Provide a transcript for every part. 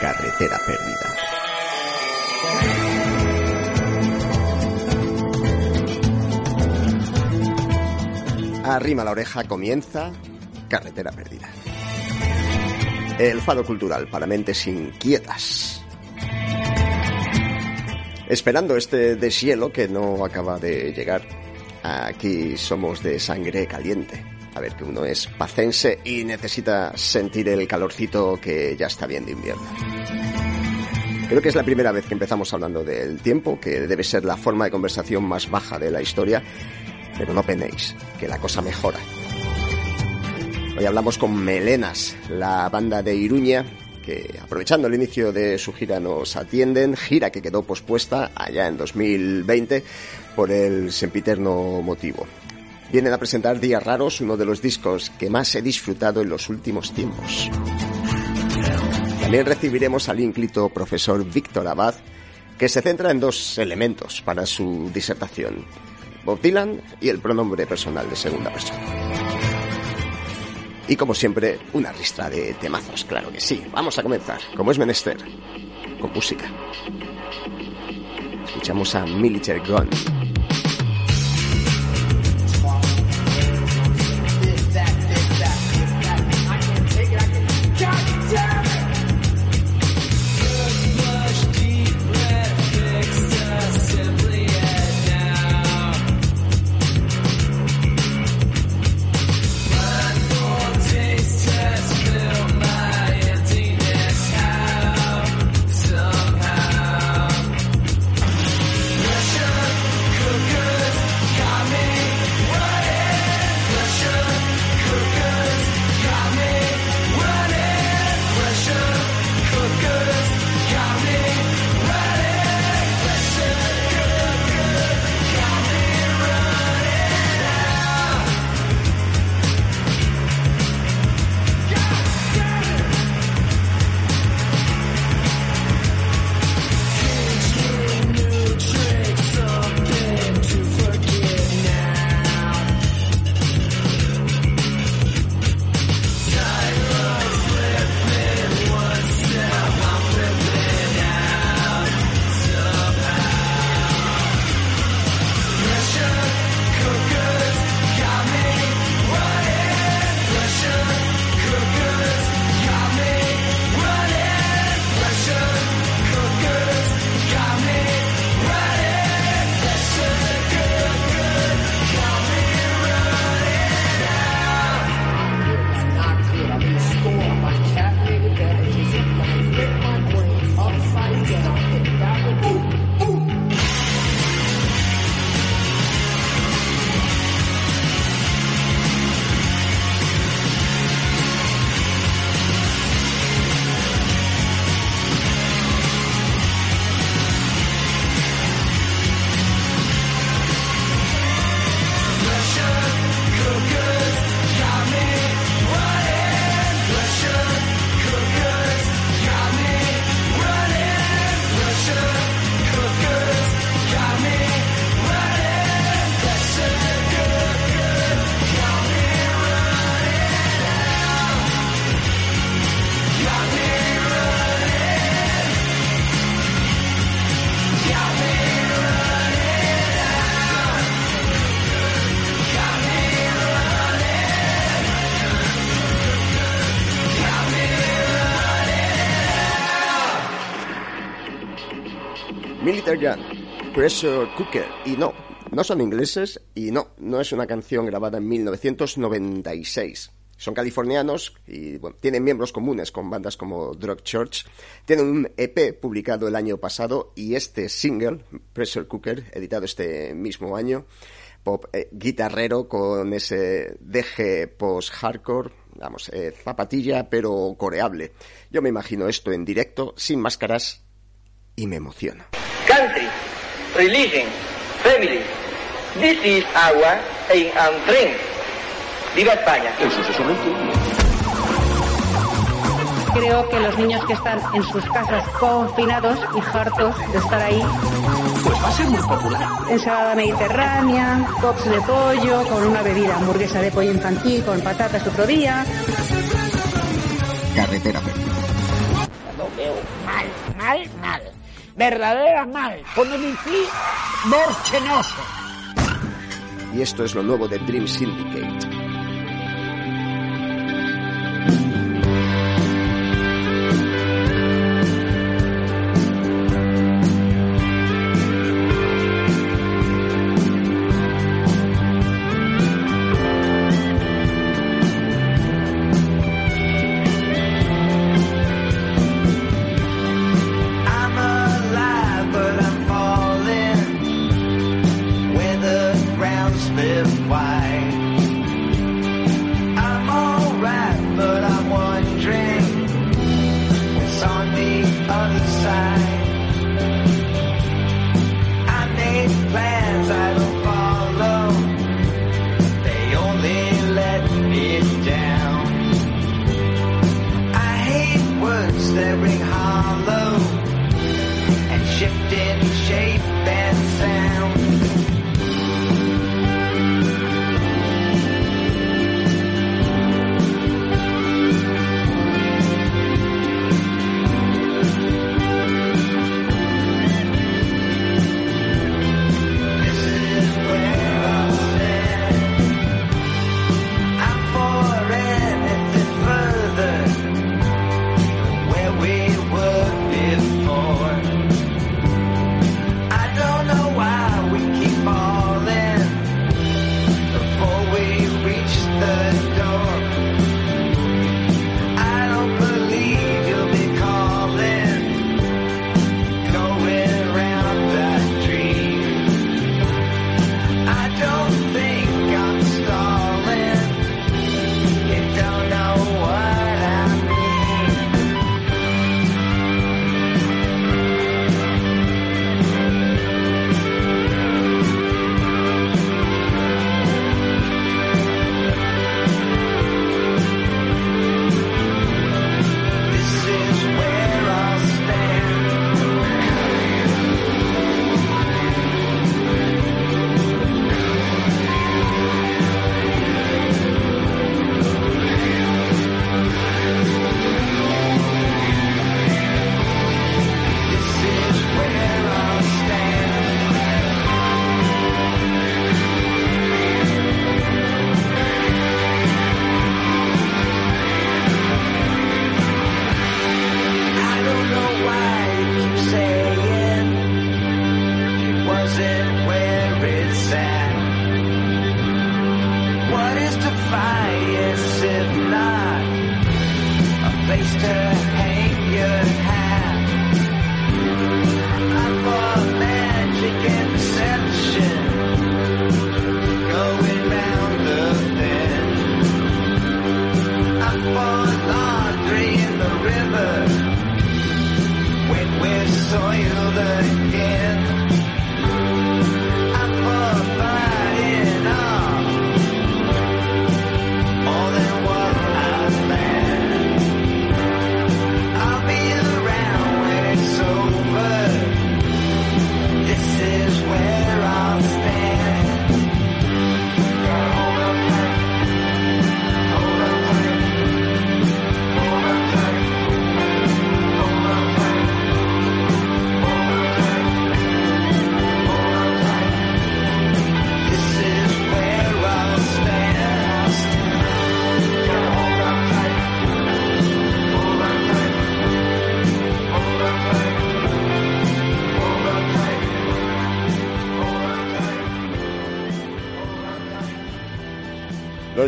Carretera perdida. Arrima la oreja, comienza Carretera Perdida. El fado cultural para mentes inquietas. Esperando este deshielo que no acaba de llegar. Aquí somos de sangre caliente. A ver, que uno es pacense y necesita sentir el calorcito que ya está bien de invierno. Creo que es la primera vez que empezamos hablando del tiempo, que debe ser la forma de conversación más baja de la historia, pero no penéis, que la cosa mejora. Hoy hablamos con Melenas, la banda de Iruña, que aprovechando el inicio de su gira nos atienden, gira que quedó pospuesta allá en 2020 por el sempiterno motivo. Vienen a presentar Días Raros, uno de los discos que más he disfrutado en los últimos tiempos. También recibiremos al ínclito profesor Víctor Abad, que se centra en dos elementos para su disertación, Bob Dylan y el pronombre personal de segunda persona. Y como siempre, una ristra de temazos, claro que sí. Vamos a comenzar, como es menester, con música. Escuchamos a Military Gun. Pressure Cooker. Y no, no son ingleses y no, no es una canción grabada en 1996. Son californianos y tienen miembros comunes con bandas como Drug Church. Tienen un EP publicado el año pasado y este single, Pressure Cooker, editado este mismo año, pop eh, guitarrero con ese deje post-hardcore, vamos, eh, zapatilla pero coreable. Yo me imagino esto en directo, sin máscaras, y me emociona. Country, religion, family. This is our aim and dream. ¡Viva España! Creo que los niños que están en sus casas confinados y hartos de estar ahí. Pues va a ser muy popular. Ensalada mediterránea, pops de pollo, con una bebida, hamburguesa de pollo infantil con patatas otro día. Carretera Perdida. Lo veo mal, mal, mal. Verdadera mal. Pone mi fi borchenoso. Y esto es lo nuevo de Dream Syndicate.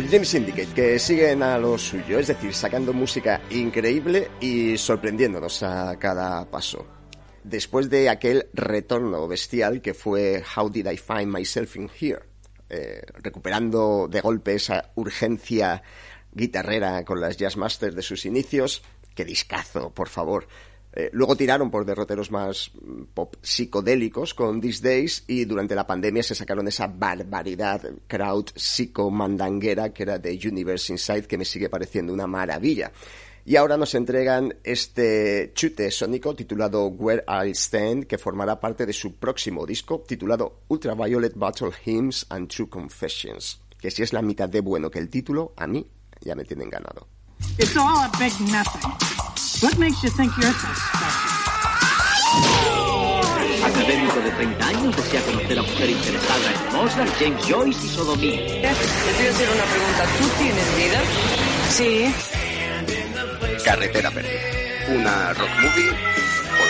Los Dream Syndicate, que siguen a lo suyo, es decir, sacando música increíble y sorprendiéndonos a cada paso. Después de aquel retorno bestial que fue How Did I Find Myself in Here, eh, recuperando de golpe esa urgencia guitarrera con las Jazz Masters de sus inicios, qué discazo, por favor. Eh, luego tiraron por derroteros más mm, pop psicodélicos con These Days y durante la pandemia se sacaron esa barbaridad crowd psicomandanguera que era de Universe Inside que me sigue pareciendo una maravilla. Y ahora nos entregan este chute sónico titulado Where I Stand que formará parte de su próximo disco titulado Ultraviolet Battle Hymns and True Confessions. Que si es la mitad de bueno que el título, a mí ya me tienen ganado. It's all a big nothing. What makes you think you're so special? Académico de 30 años desea conocer a mujer interesada en Mozart, James Joyce y sodomía. Te voy a hacer una pregunta. ¿Tú tienes vida? Sí. Carretera Perdida. Una rock movie por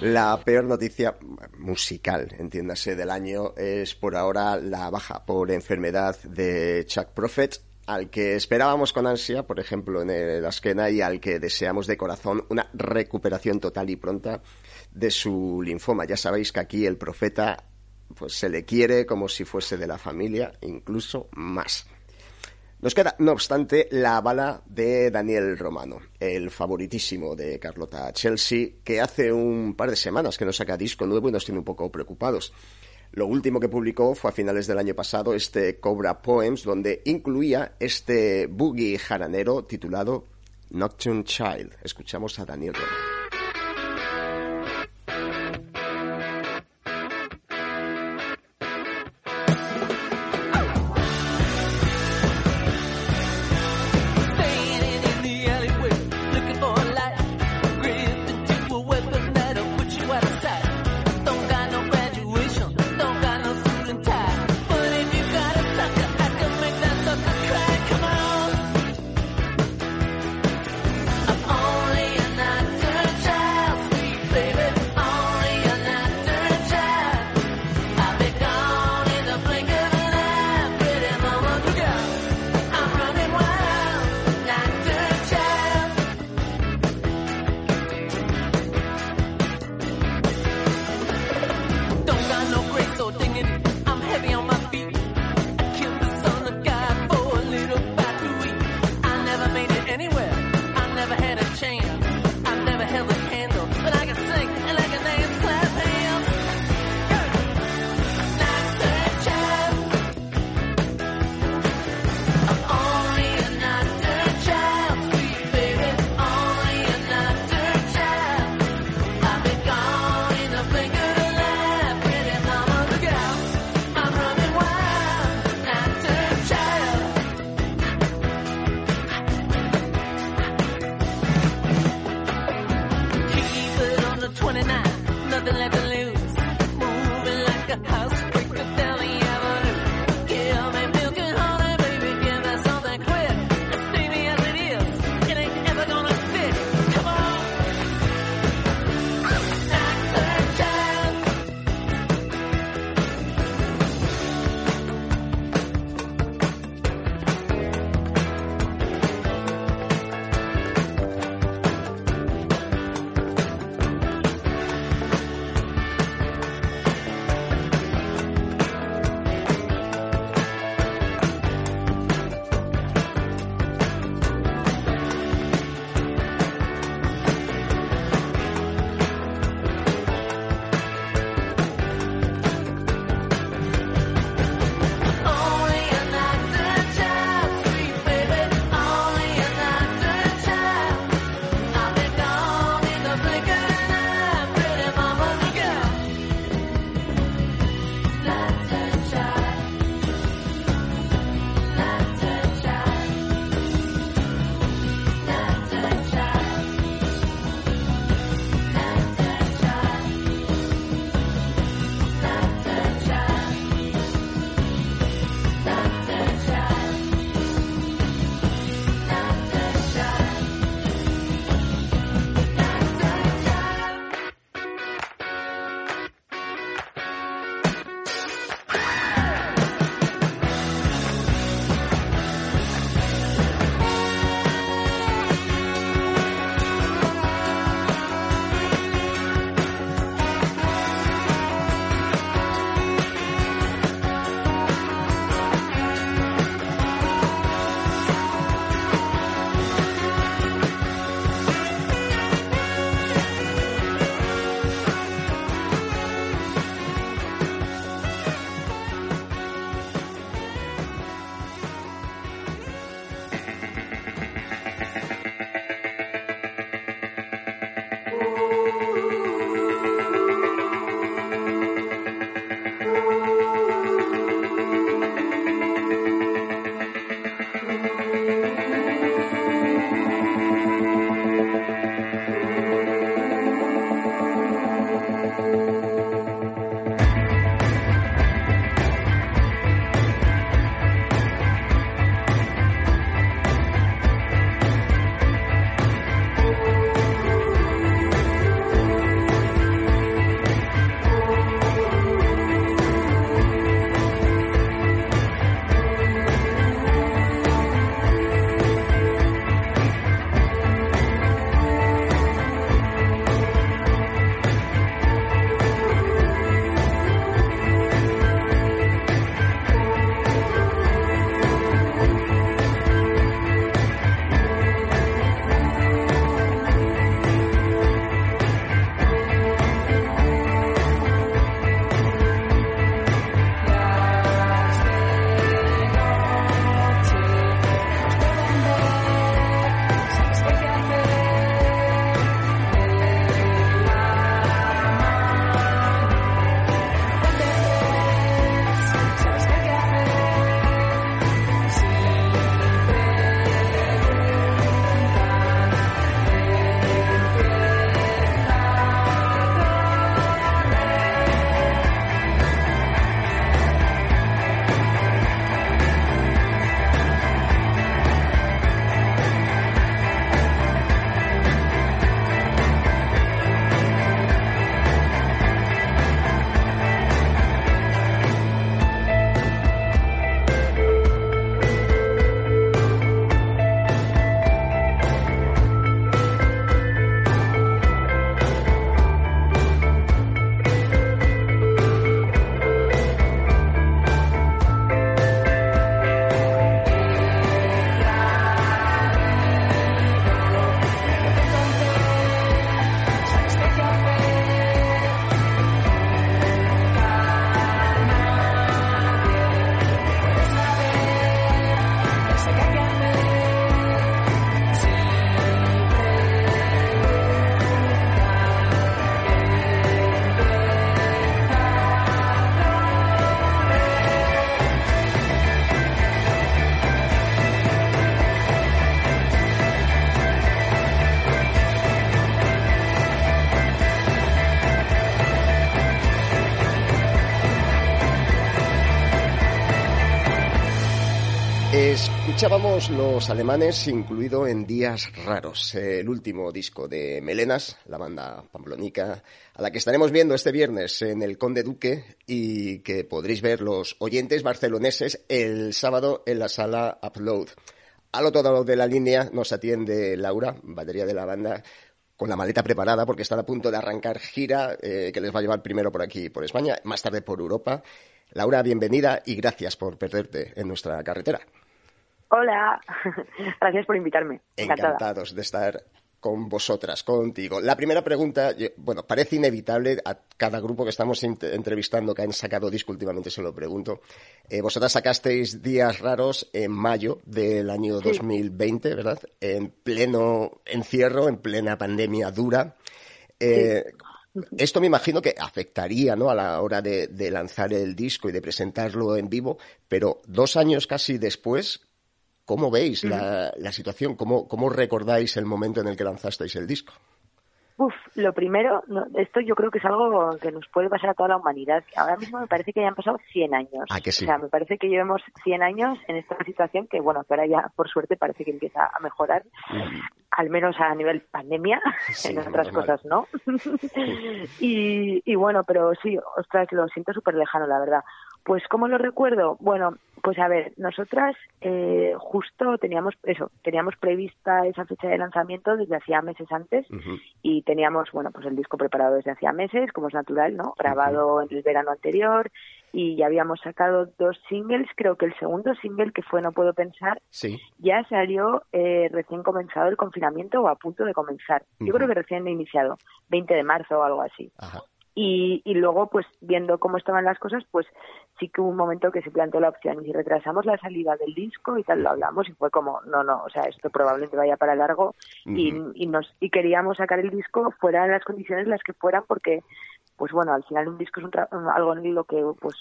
La peor noticia musical, entiéndase, del año es por ahora la baja por enfermedad de Chuck Prophet, al que esperábamos con ansia, por ejemplo, en el Askena, y al que deseamos de corazón una recuperación total y pronta de su linfoma. Ya sabéis que aquí el profeta pues se le quiere como si fuese de la familia, incluso más. Nos queda, no obstante, la bala de Daniel Romano, el favoritísimo de Carlota Chelsea, que hace un par de semanas que no saca disco nuevo y nos tiene un poco preocupados. Lo último que publicó fue a finales del año pasado este Cobra Poems, donde incluía este boogie jaranero titulado Nocturne Child. Escuchamos a Daniel Romano. Escuchábamos los alemanes incluido en Días Raros, el último disco de Melenas, la banda pamplonica, a la que estaremos viendo este viernes en el Conde Duque y que podréis ver los oyentes barceloneses el sábado en la sala Upload. Al otro lado de la línea nos atiende Laura, batería de la banda, con la maleta preparada porque están a punto de arrancar gira eh, que les va a llevar primero por aquí, por España, más tarde por Europa. Laura, bienvenida y gracias por perderte en nuestra carretera. Hola, gracias por invitarme. Encantada. Encantados de estar con vosotras, contigo. La primera pregunta, bueno, parece inevitable a cada grupo que estamos entrevistando que han sacado disco últimamente, se lo pregunto. Eh, vosotras sacasteis Días Raros en mayo del año 2020, ¿verdad? En pleno encierro, en plena pandemia dura. Eh, esto me imagino que afectaría ¿no? a la hora de, de lanzar el disco y de presentarlo en vivo, pero dos años casi después, ¿Cómo veis la, la situación? ¿Cómo, ¿Cómo recordáis el momento en el que lanzasteis el disco? Uf, lo primero, esto yo creo que es algo que nos puede pasar a toda la humanidad. Ahora mismo me parece que ya han pasado 100 años. ¿Ah, que sí? O sea, me parece que llevamos 100 años en esta situación que, bueno, que ahora ya, por suerte, parece que empieza a mejorar, al menos a nivel pandemia, en otras cosas, ¿no? y, y bueno, pero sí, ostras, lo siento súper lejano, la verdad. Pues, ¿cómo lo recuerdo? Bueno, pues a ver, nosotras eh, justo teníamos eso, teníamos prevista esa fecha de lanzamiento desde hacía meses antes y teníamos, bueno, pues el disco preparado desde hacía meses, como es natural, ¿no? Grabado en el verano anterior y ya habíamos sacado dos singles, creo que el segundo single que fue No Puedo Pensar ya salió eh, recién comenzado el confinamiento o a punto de comenzar. Yo creo que recién iniciado, 20 de marzo o algo así. Y, y, luego, pues viendo cómo estaban las cosas, pues sí que hubo un momento que se planteó la opción y si retrasamos la salida del disco y tal lo hablamos y fue como no no o sea esto probablemente vaya para largo y, y nos y queríamos sacar el disco fuera de las condiciones las que fueran porque pues bueno al final un disco es un algo en lo que pues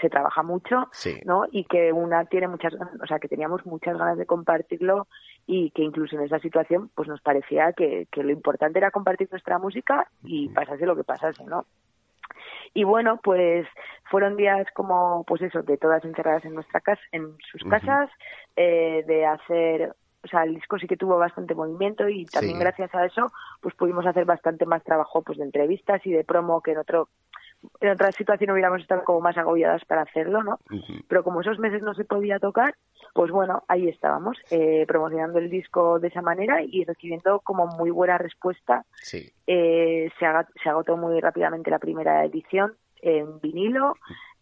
se trabaja mucho, ¿no? Y que una tiene muchas, o sea, que teníamos muchas ganas de compartirlo y que incluso en esa situación, pues nos parecía que, que lo importante era compartir nuestra música y pasase lo que pasase, ¿no? Y bueno, pues fueron días como, pues eso, de todas encerradas en nuestra casa, en sus casas, eh, de hacer o sea, el disco sí que tuvo bastante movimiento y también gracias a eso pues pudimos hacer bastante más trabajo pues de entrevistas y de promo que en otro en otra situación hubiéramos estado como más agobiadas para hacerlo, ¿no? Pero como esos meses no se podía tocar, pues bueno, ahí estábamos, eh, promocionando el disco de esa manera y recibiendo como muy buena respuesta. Eh, se, se agotó muy rápidamente la primera edición en vinilo,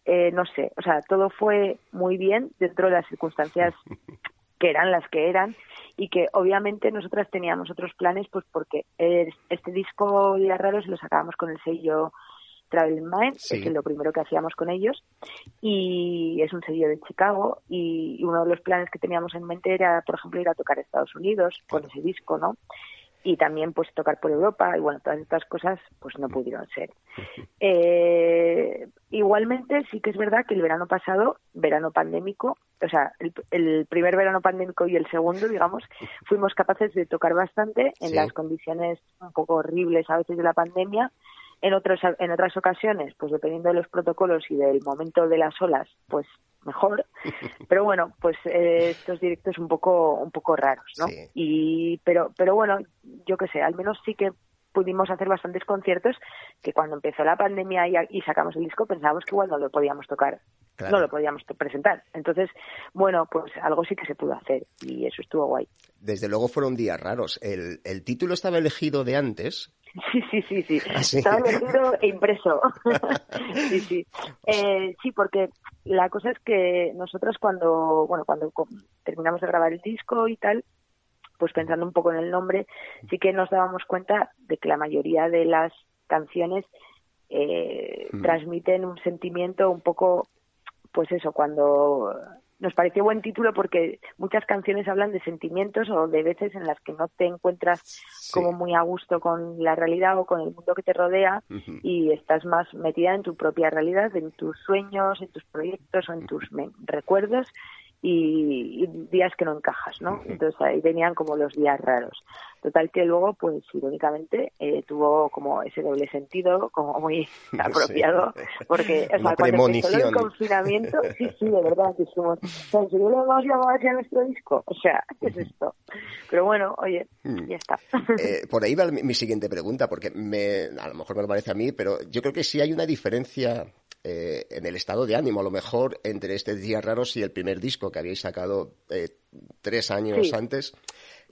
eh, no sé, o sea, todo fue muy bien dentro de las circunstancias que eran las que eran y que obviamente nosotras teníamos otros planes pues porque este disco de Raros lo sacábamos con el sello Travel Mind, que es lo primero que hacíamos con ellos, y es un sello de Chicago, y uno de los planes que teníamos en mente era, por ejemplo, ir a tocar a Estados Unidos con ese disco, ¿no? Y también, pues, tocar por Europa, y bueno, todas estas cosas, pues, no pudieron ser. Eh, igualmente, sí que es verdad que el verano pasado, verano pandémico, o sea, el, primer verano pandémico y el segundo, digamos, fuimos capaces de tocar bastante en las condiciones un poco horribles a veces de la pandemia, en, otros, en otras ocasiones, pues dependiendo de los protocolos y del momento de las olas, pues mejor. Pero bueno, pues eh, estos directos un poco, un poco raros, ¿no? Y, pero, pero bueno, yo qué sé, al menos sí que pudimos hacer bastantes conciertos que cuando empezó la pandemia y, sacamos el disco pensábamos que igual no lo podíamos tocar, no lo podíamos presentar. Entonces, bueno, pues algo sí que se pudo hacer y eso estuvo guay. Desde luego fueron días raros. El, el título estaba elegido de antes, Sí, sí, sí, sí. Ah, Estaba elegido e impreso. sí, sí. Eh, sí, porque la cosa es que nosotros cuando, bueno, cuando terminamos de grabar el disco y tal, pues pensando un poco en el nombre, sí que nos dábamos cuenta de que la mayoría de las canciones eh, hmm. transmiten un sentimiento un poco, pues eso, cuando nos pareció buen título porque muchas canciones hablan de sentimientos o de veces en las que no te encuentras como muy a gusto con la realidad o con el mundo que te rodea y estás más metida en tu propia realidad, en tus sueños, en tus proyectos o en tus recuerdos y, y días que no encajas, ¿no? Entonces ahí venían como los días raros. Total que luego, pues irónicamente, eh, tuvo como ese doble sentido, como muy apropiado, porque o sea, cuando empezó el confinamiento, sí, sí, de verdad, o sea, ¿en serio lo hemos llamado así a nuestro disco? O sea, ¿qué es esto? Pero bueno, oye, ya está. Eh, por ahí va mi, mi siguiente pregunta, porque me, a lo mejor me lo parece a mí, pero yo creo que sí hay una diferencia eh, en el estado de ánimo, a lo mejor, entre este Días Raros y el primer disco que habíais sacado eh, tres años Sí. antes,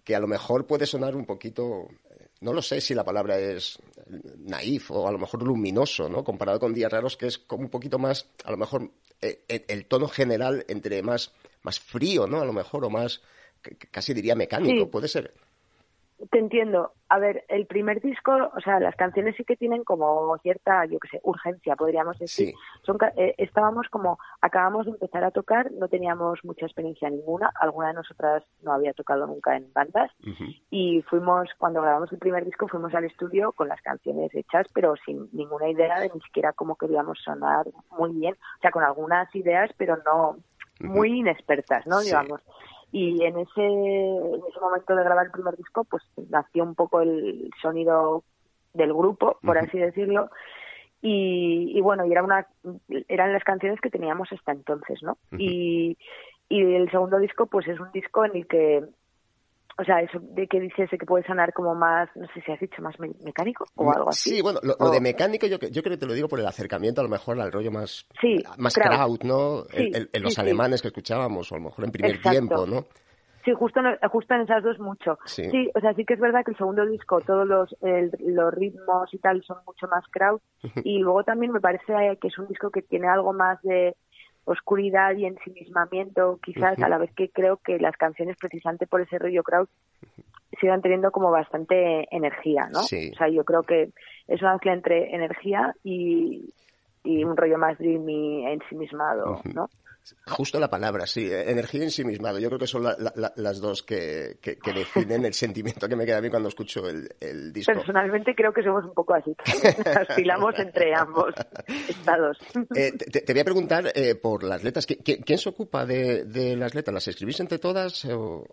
que a lo mejor puede sonar un poquito, eh, no lo sé si la palabra es naif o a lo mejor luminoso, ¿no? Comparado con Días Raros, que es como un poquito más, a lo mejor, eh, el, tono general entre más, más frío, ¿no? A lo mejor, o más, casi diría mecánico, Sí. puede ser. Te entiendo. A ver, el primer disco, o sea, las canciones sí que tienen como cierta, yo qué sé, urgencia, podríamos decir. Sí. Son, eh, estábamos como, acabamos de empezar a tocar, no teníamos mucha experiencia ninguna, alguna de nosotras no había tocado nunca en bandas y fuimos, cuando grabamos el primer disco, fuimos al estudio con las canciones hechas, pero sin ninguna idea de ni siquiera cómo queríamos sonar muy bien, o sea, con algunas ideas, pero no muy inexpertas, ¿no? Sí. Digamos. Y en ese, en ese momento de grabar el primer disco, pues nació un poco el sonido del grupo, por así decirlo. Y, y bueno, y era una, eran las canciones que teníamos hasta entonces, ¿no? Y, y el segundo disco, pues es un disco en el que, o sea, eso de que dices que puede sonar como más, no sé si has dicho más me- mecánico o algo así. Sí, bueno, lo, lo O- de mecánico yo, yo creo que te lo digo por el acercamiento a lo mejor al rollo más, Sí, más crowd. crowd, ¿no? Sí, El- el- en los sí, alemanes que escuchábamos, o a lo mejor en primer Exacto. tiempo, ¿no? Sí, justo en, justo en esas dos mucho. Sí. o sea, sí que es verdad que el segundo disco, todos los, el- los ritmos y tal son mucho más crowd. y luego también me parece que es un disco que tiene algo más de oscuridad y ensimismamiento, quizás, Ujú. a la vez que creo que las canciones, precisamente por ese rollo crowd, sigan teniendo como bastante energía, ¿no? Sí. O sea, yo creo que es una mezcla entre energía y, y un rollo más dreamy, ensimismado, ¿no? Justo la palabra, sí, eh, energía ensimismado. Yo creo que son la- la- la- las dos que, que- que definen el sentimiento que me queda a mí cuando escucho el, el disco. Personalmente creo que somos un poco así. Oscilamos entre ambos estados. Eh, te, voy a preguntar eh, por las letras. ¿Qui- qui- ¿Quién, se ocupa de, de las letras? ¿Las escribís entre todas? o-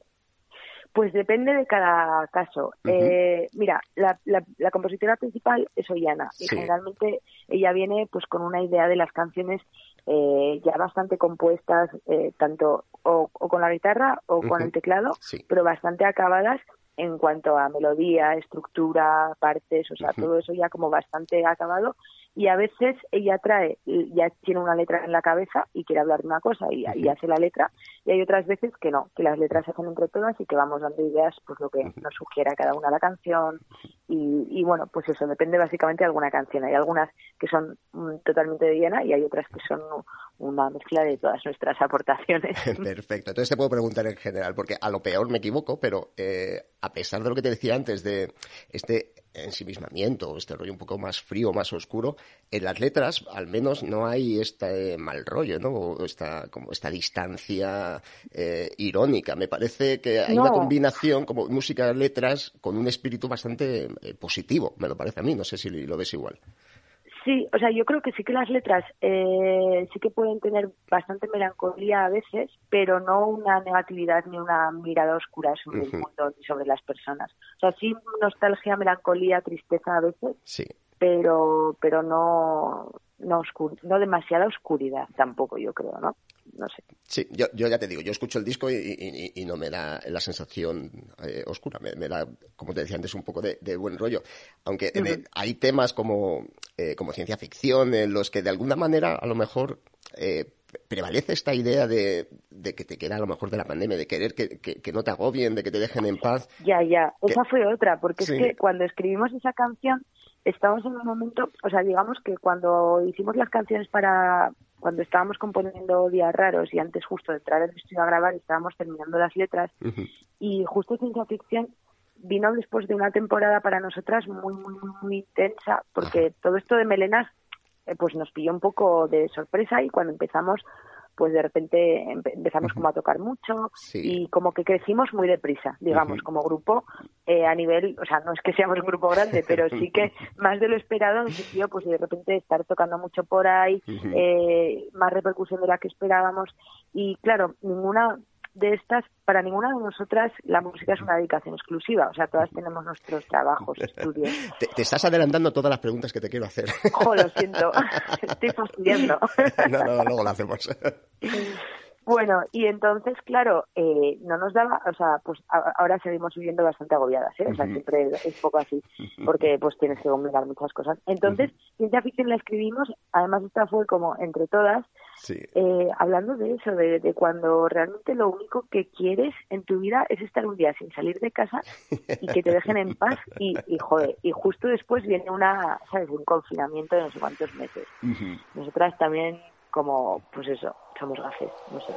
Pues depende de cada caso. Eh, mira, la, la- la compositora principal es Ollana y generalmente ella viene pues con una idea de las canciones eh, ya bastante compuestas, eh, tanto o, o con la guitarra o con el teclado, Sí. pero bastante acabadas en cuanto a melodía, estructura, partes, o sea, todo eso ya como bastante acabado. Y a veces ella trae, ya tiene una letra en la cabeza y quiere hablar de una cosa y, y hace la letra. Y hay otras veces que no, que las letras se hacen entre todas y que vamos dando ideas, pues lo que nos sugiera cada una la canción. Y, y bueno, pues eso, depende básicamente de alguna canción. Hay algunas que son mm, totalmente de Diana y hay otras que son una mezcla de todas nuestras aportaciones. Perfecto. Entonces te puedo preguntar en general, porque a lo peor me equivoco, pero eh, a pesar de lo que te decía antes de este ensimismamiento, este rollo un poco más frío, más oscuro, en las letras al menos no hay este mal rollo, ¿no? O esta, como esta distancia eh, irónica. Me parece que hay una combinación como música-letras con un espíritu bastante eh, positivo, me lo parece a mí. No sé si lo ves igual. Sí, o sea, yo creo que sí que las letras eh, sí que pueden tener bastante melancolía a veces, pero no una negatividad ni una mirada oscura sobre el mundo ni sobre las personas. O sea, sí nostalgia, melancolía, tristeza a veces, Sí. pero pero no no oscur- no demasiada oscuridad tampoco, yo creo, ¿no? No sé. Sí, yo, yo ya te digo, yo escucho el disco y, y- no me da la sensación eh, oscura, me, me da, como te decía antes, un poco de, de buen rollo. Aunque hay temas como, eh, como ciencia ficción en los que de alguna manera a lo mejor eh, prevalece esta idea de, de que te queda a lo mejor de la pandemia, de querer que, que- que no te agobien, de que te dejen en paz. Ya, ya. Esa fue otra, porque Sí. es que cuando escribimos esa canción, estábamos en un momento, o sea, digamos que cuando hicimos las canciones para, cuando estábamos componiendo Días Raros y antes justo de entrar al estudio a grabar, estábamos terminando las letras y justo ciencia ficción vino después de una temporada para nosotras muy, muy, muy, muy intensa, porque todo esto de Melenas eh, pues nos pilló un poco de sorpresa y cuando empezamos pues de repente empe- empezamos como a tocar mucho Sí. y como que crecimos muy deprisa, digamos, como grupo eh, a nivel, o sea, no es que seamos un grupo grande, pero sí que más de lo esperado en el sentido, pues de repente estar tocando mucho por ahí, eh, más repercusión de la que esperábamos. Y claro, ninguna de estas, para ninguna de nosotras la música es una dedicación exclusiva, o sea, todas tenemos nuestros trabajos, estudios. Te, te estás adelantando todas las preguntas que te quiero hacer. Ojo, lo siento, estoy fastidiando. no, no, luego lo hacemos. Bueno, y entonces, claro, eh, no nos daba, o sea, pues a- ahora seguimos viviendo bastante agobiadas, ¿eh? O sea, siempre es poco así, porque pues tienes que combinar muchas cosas. Entonces, ciencia ficción la escribimos, además esta fue como entre todas, Sí. eh, hablando de eso, de, de cuando realmente lo único que quieres en tu vida es estar un día sin salir de casa y que te dejen en paz y, y joder, y justo después viene una, ¿sabes? Un confinamiento de no sé cuántos meses. Nosotras también como, pues eso, somos gafes, no sé.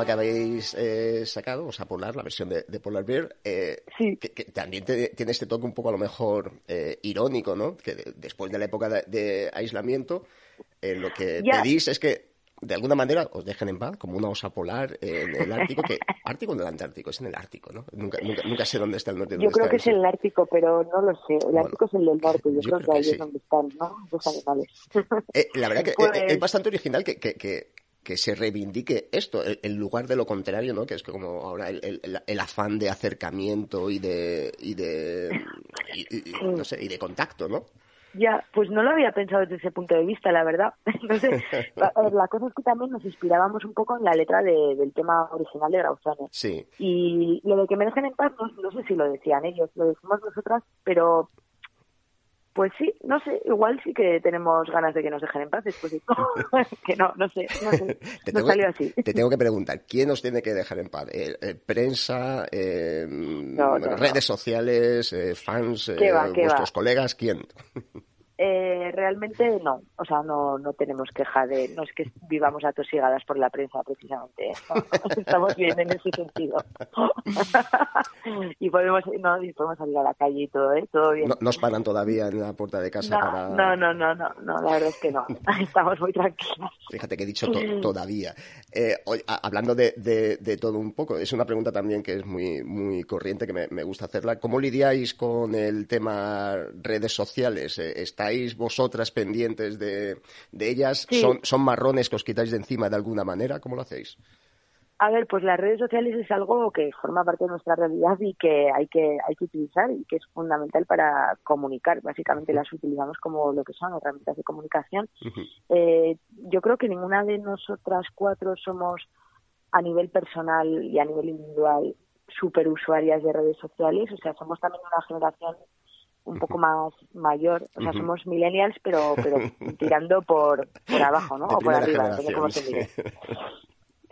Tema que habéis eh, sacado, o sea, Polar, la versión de, de Polar Bear, eh, Sí. que, que también te- tiene este toque un poco a lo mejor eh, irónico, ¿no? Que de- después de la época de, de aislamiento, eh, lo que Ya. pedís es que de alguna manera os dejen en paz, como una osa polar en el Ártico, que Ártico o en el Antártico, es en el Ártico, ¿no? Nunca, nunca, nunca sé dónde está el norte Yo creo que el es sur. el Ártico, pero no lo sé. El Ártico es el del norte. Yo, yo creo, creo que ahí sí. es donde están, ¿no? Los animales. Eh, la verdad que Pues- eh, es bastante original que, que, que, que se reivindique esto, en lugar de lo contrario, ¿no? Que es como ahora el, el- el- el afán de acercamiento y de y de y- no sé, y de contacto, ¿no? Ya, pues no lo había pensado desde ese punto de vista, la verdad. Ver, la cosa es que también nos inspirábamos un poco en la letra de- del tema original de Grauzane. Sí. Y lo de que me dejen en paz, no, no sé si lo decían ellos, lo decimos nosotras, pero pues sí, no sé, igual sí que tenemos ganas de que nos dejen en paz después de todo. que no, no sé, no sé, Te nos tengo, salió así. te tengo que preguntar, ¿quién os tiene que dejar en paz? Eh, eh, ¿Prensa, eh, No, no, no. redes sociales, eh, fans, ¿Qué eh, va, qué vuestros va? colegas? ¿Quién? Eh, realmente no, o sea, no, no tenemos queja de, no es que vivamos atosigadas por la prensa precisamente, ¿eh? No, estamos bien en ese sentido. y podemos, no, y podemos salir a la calle y todo, ¿eh? Todo bien. No, no os paran todavía en la puerta de casa No, para... no, no, no, no, no, la verdad es que no, estamos muy tranquilas. Fíjate que he dicho to- todavía. Eh, oye, a- hablando de, de- de todo un poco, es una pregunta también que es muy, muy corriente, que me, me gusta hacerla. ¿Cómo lidiáis con el tema redes sociales? Eh, ¿Estáis vosotras pendientes de, de ellas? Sí. ¿Son, ¿Son marrones que os quitáis de encima de alguna manera? ¿Cómo lo hacéis? A ver, pues las redes sociales es algo que forma parte de nuestra realidad y que hay que hay que utilizar y que es fundamental para comunicar. Básicamente las utilizamos como lo que son herramientas de comunicación. Eh, yo creo que ninguna de nosotras cuatro somos a nivel personal y a nivel individual super usuarias de redes sociales. O sea, somos también una generación un poco más mayor. O sea, somos millennials, pero pero tirando por, por abajo, ¿no? De o por arriba, depende cómo se mire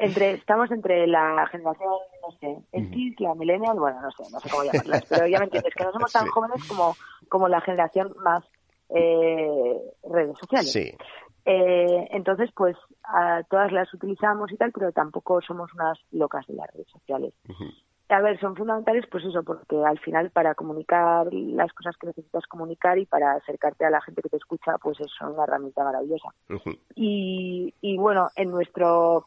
entre estamos entre la generación no sé X la millennial bueno no sé no sé cómo llamarlas pero ya me entiendes que no somos tan Sí. jóvenes como como la generación más eh, redes sociales Sí. Eh, entonces pues a todas las utilizamos y tal pero tampoco somos unas locas de las redes sociales a ver, son fundamentales, pues eso, porque al final para comunicar las cosas que necesitas comunicar y para acercarte a la gente que te escucha, pues es una herramienta maravillosa y, y bueno, en nuestro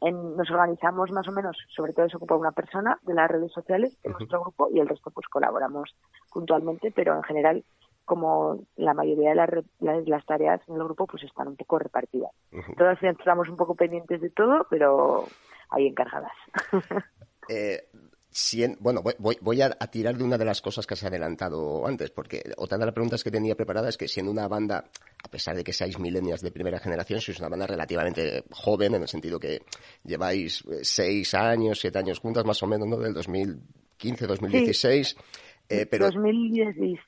en, nos organizamos más o menos, sobre todo se ocupa una persona de las redes sociales en nuestro grupo y el resto pues colaboramos puntualmente, pero en general como la mayoría de las, las, las tareas en el grupo pues están un poco repartidas. Ujú. Todas estamos un poco pendientes de todo, pero ahí encargadas. Eh, bueno, voy- voy, a, a tirar de una de las cosas que has adelantado antes, porque otra de las preguntas que tenía preparada es que siendo una banda, a pesar de que seáis millennials de primera generación, sois una banda relativamente joven, en el sentido que lleváis eh, seis años, siete años juntas, más o menos, ¿no? Del 2015, 2016. Eh, pero 2016,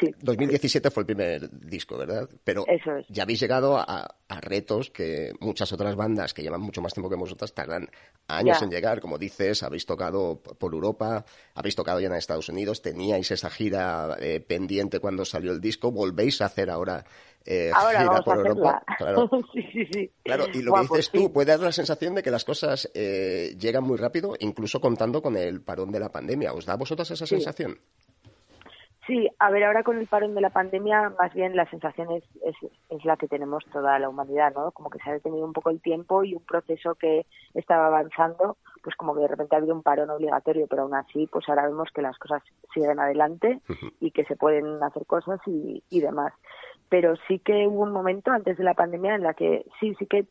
sí. 2017 fue el primer disco, ¿verdad? Pero Eso es. ya habéis llegado a, a retos que muchas otras bandas que llevan mucho más tiempo que vosotras tardan años Ya. en llegar. Como dices, habéis tocado por Europa, habéis tocado ya en Estados Unidos, teníais esa gira eh, pendiente cuando salió el disco, volvéis a hacer ahora, eh, Ahora gira vamos por a Europa. Claro. sí, sí, sí. Claro, y lo Guau, que pues dices tú puede dar la sensación de que las cosas eh, llegan muy rápido, incluso contando con el parón de la pandemia. ¿Os da a vosotras esa sensación? Sí, a ver, ahora con el parón de la pandemia, más bien la sensación es, es, es la que tenemos toda la humanidad, ¿no? Como que se ha detenido un poco el tiempo y un proceso que estaba avanzando, pues como que de repente ha habido un parón obligatorio, pero aún así, pues ahora vemos que las cosas siguen adelante y que se pueden hacer cosas y, y demás. Pero sí que hubo un momento antes de la pandemia en la que sí, sí que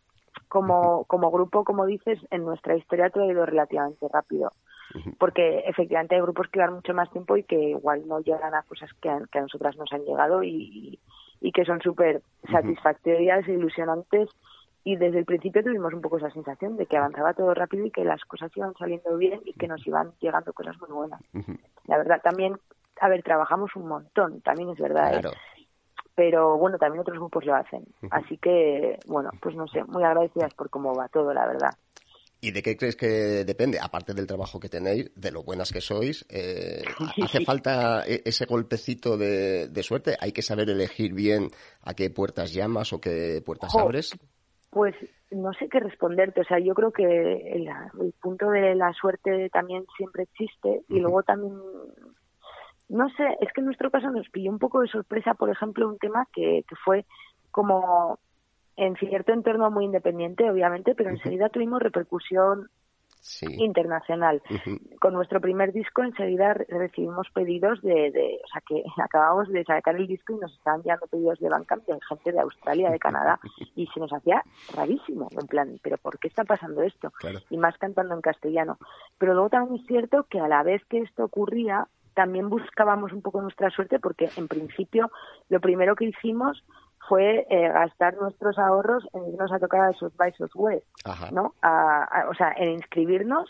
como, como grupo, como dices, en nuestra historia todo ha ido relativamente rápido porque efectivamente hay grupos que llevan mucho más tiempo y que igual no llegan a cosas que a, que a nosotras nos han llegado y, y que son súper satisfactorias e ilusionantes y desde el principio tuvimos un poco esa sensación de que avanzaba todo rápido y que las cosas iban saliendo bien y que nos iban llegando cosas muy buenas. La verdad, también, a ver, trabajamos un montón, también es verdad, ¿eh? Pero bueno, también otros grupos lo hacen. Así que, bueno, pues no sé, muy agradecidas por cómo va todo, la verdad. ¿Y de qué crees que depende? Aparte del trabajo que tenéis, de lo buenas que sois, eh, ¿hace falta e- ese golpecito de, de suerte? ¿Hay que saber elegir bien a qué puertas llamas o qué puertas abres? Pues no sé qué responderte. O sea, yo creo que el, el punto de la suerte también siempre existe y luego también, no sé, es que en nuestro caso nos pilló un poco de sorpresa, por ejemplo, un tema que, que fue como en cierto entorno muy independiente, obviamente, pero enseguida tuvimos repercusión Sí. internacional. Con nuestro primer disco enseguida re- recibimos pedidos de, de, o sea que acabamos de sacar el disco y nos estaban enviando pedidos de Bandcamp de gente de Australia, de Canadá y se nos hacía rarísimo, en plan, pero ¿por qué está pasando esto? Claro. Y más cantando en castellano. Pero luego también es cierto que a la vez que esto ocurría, también buscábamos un poco nuestra suerte porque en principio lo primero que hicimos fue eh, gastar nuestros ahorros en irnos a tocar a esos by Ajá. ¿no? A- a- o sea, en inscribirnos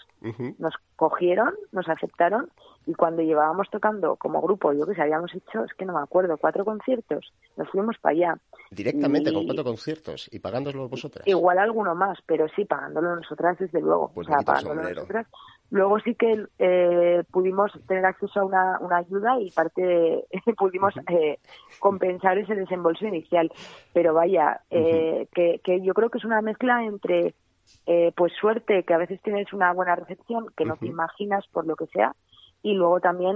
nos cogieron, nos aceptaron y cuando llevábamos tocando como grupo, yo que sé, habíamos hecho, es que no me acuerdo, cuatro conciertos, nos fuimos para allá. Directamente, Y- con cuatro conciertos y pagándoslo vosotras. Igual alguno más, pero sí, pagándolo nosotras desde luego. Pues o sea, pagándolo nosotras. Luego sí que eh, pudimos tener acceso a una, una ayuda y parte pudimos eh, compensar ese desembolso inicial. Pero vaya, eh, que, que yo creo que es una mezcla entre eh, pues suerte, que a veces tienes una buena recepción que no te imaginas por lo que sea, y luego también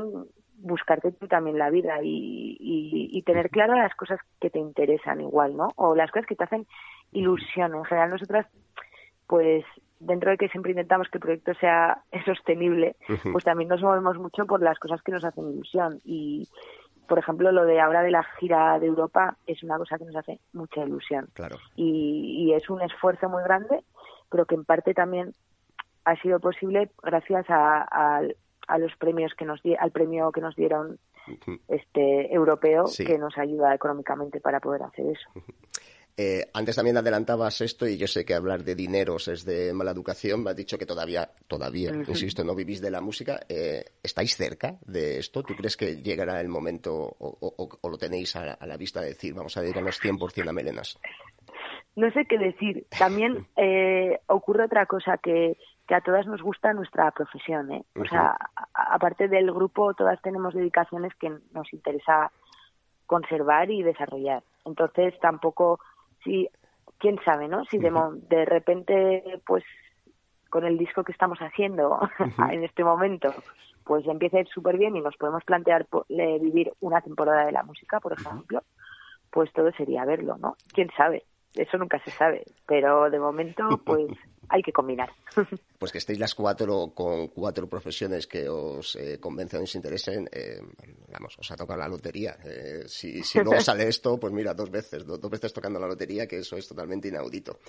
buscarte tú también la vida y, y, y tener claras las cosas que te interesan igual, ¿no? O las cosas que te hacen ilusión. En general nosotras, pues dentro de que siempre intentamos que el proyecto sea sostenible, pues también nos movemos mucho por las cosas que nos hacen ilusión. Y, por ejemplo, lo de ahora de la gira de Europa es una cosa que nos hace mucha ilusión. Claro. Y, y es un esfuerzo muy grande, pero que en parte también ha sido posible gracias a, a, a los premios que nos di- al premio que nos dieron este europeo Sí. que nos ayuda económicamente para poder hacer eso. Eh, antes también adelantabas esto y yo sé que hablar de dineros es de mala educación. Me has dicho que todavía, todavía, insisto, no vivís de la música. Eh, ¿Estáis cerca de esto? ¿Tú crees que llegará el momento o, o- o lo tenéis a la, a la vista de decir vamos a dedicarnos 100% a melenas? No sé qué decir. También eh, ocurre otra cosa que, que a todas nos gusta nuestra profesión. ¿eh? O sea, aparte del grupo, todas tenemos dedicaciones que nos interesa conservar y desarrollar. Entonces, tampoco, si, quién sabe, ¿no? Si de, de repente, pues, con el disco que estamos haciendo en este momento, pues empieza a ir súper bien y nos podemos plantear vivir una temporada de la música, por ejemplo, pues todo sería verlo, ¿no? ¿Quién sabe? Eso nunca se sabe, pero de momento, pues hay que combinar. Pues que estéis las cuatro con cuatro profesiones que os eh, convencen y os interesen, eh, vamos, os ha tocado la lotería. Eh, si, si luego sale esto, pues mira, dos veces, do- dos, veces tocando la lotería, que eso es totalmente inaudito.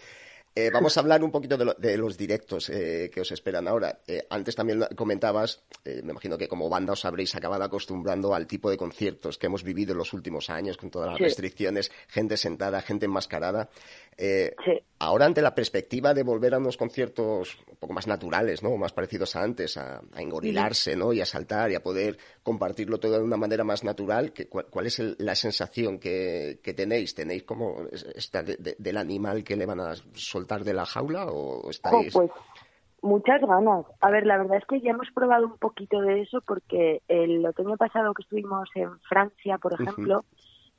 Eh, vamos a hablar un poquito de, lo- de los directos eh, que os esperan ahora. Eh, antes también comentabas, eh, me imagino que como banda os habréis acabado acostumbrando al tipo de conciertos que hemos vivido en los últimos años, con todas las Sí. restricciones, gente sentada, gente enmascarada. Eh, Sí. Ahora, ante la perspectiva de volver a unos conciertos un poco más naturales, ¿no? Más parecidos a antes, a, a engorilarse, ¿no? Y a saltar y a poder compartirlo todo de una manera más natural, que, cuál, cuál es el- la sensación que, que tenéis? ¿Tenéis como esta de- de- del animal que le van a soltar de la jaula o Jo, estáis...? pues muchas ganas. A ver, la verdad es que ya hemos probado un poquito de eso porque el otoño pasado que estuvimos en Francia, por ejemplo,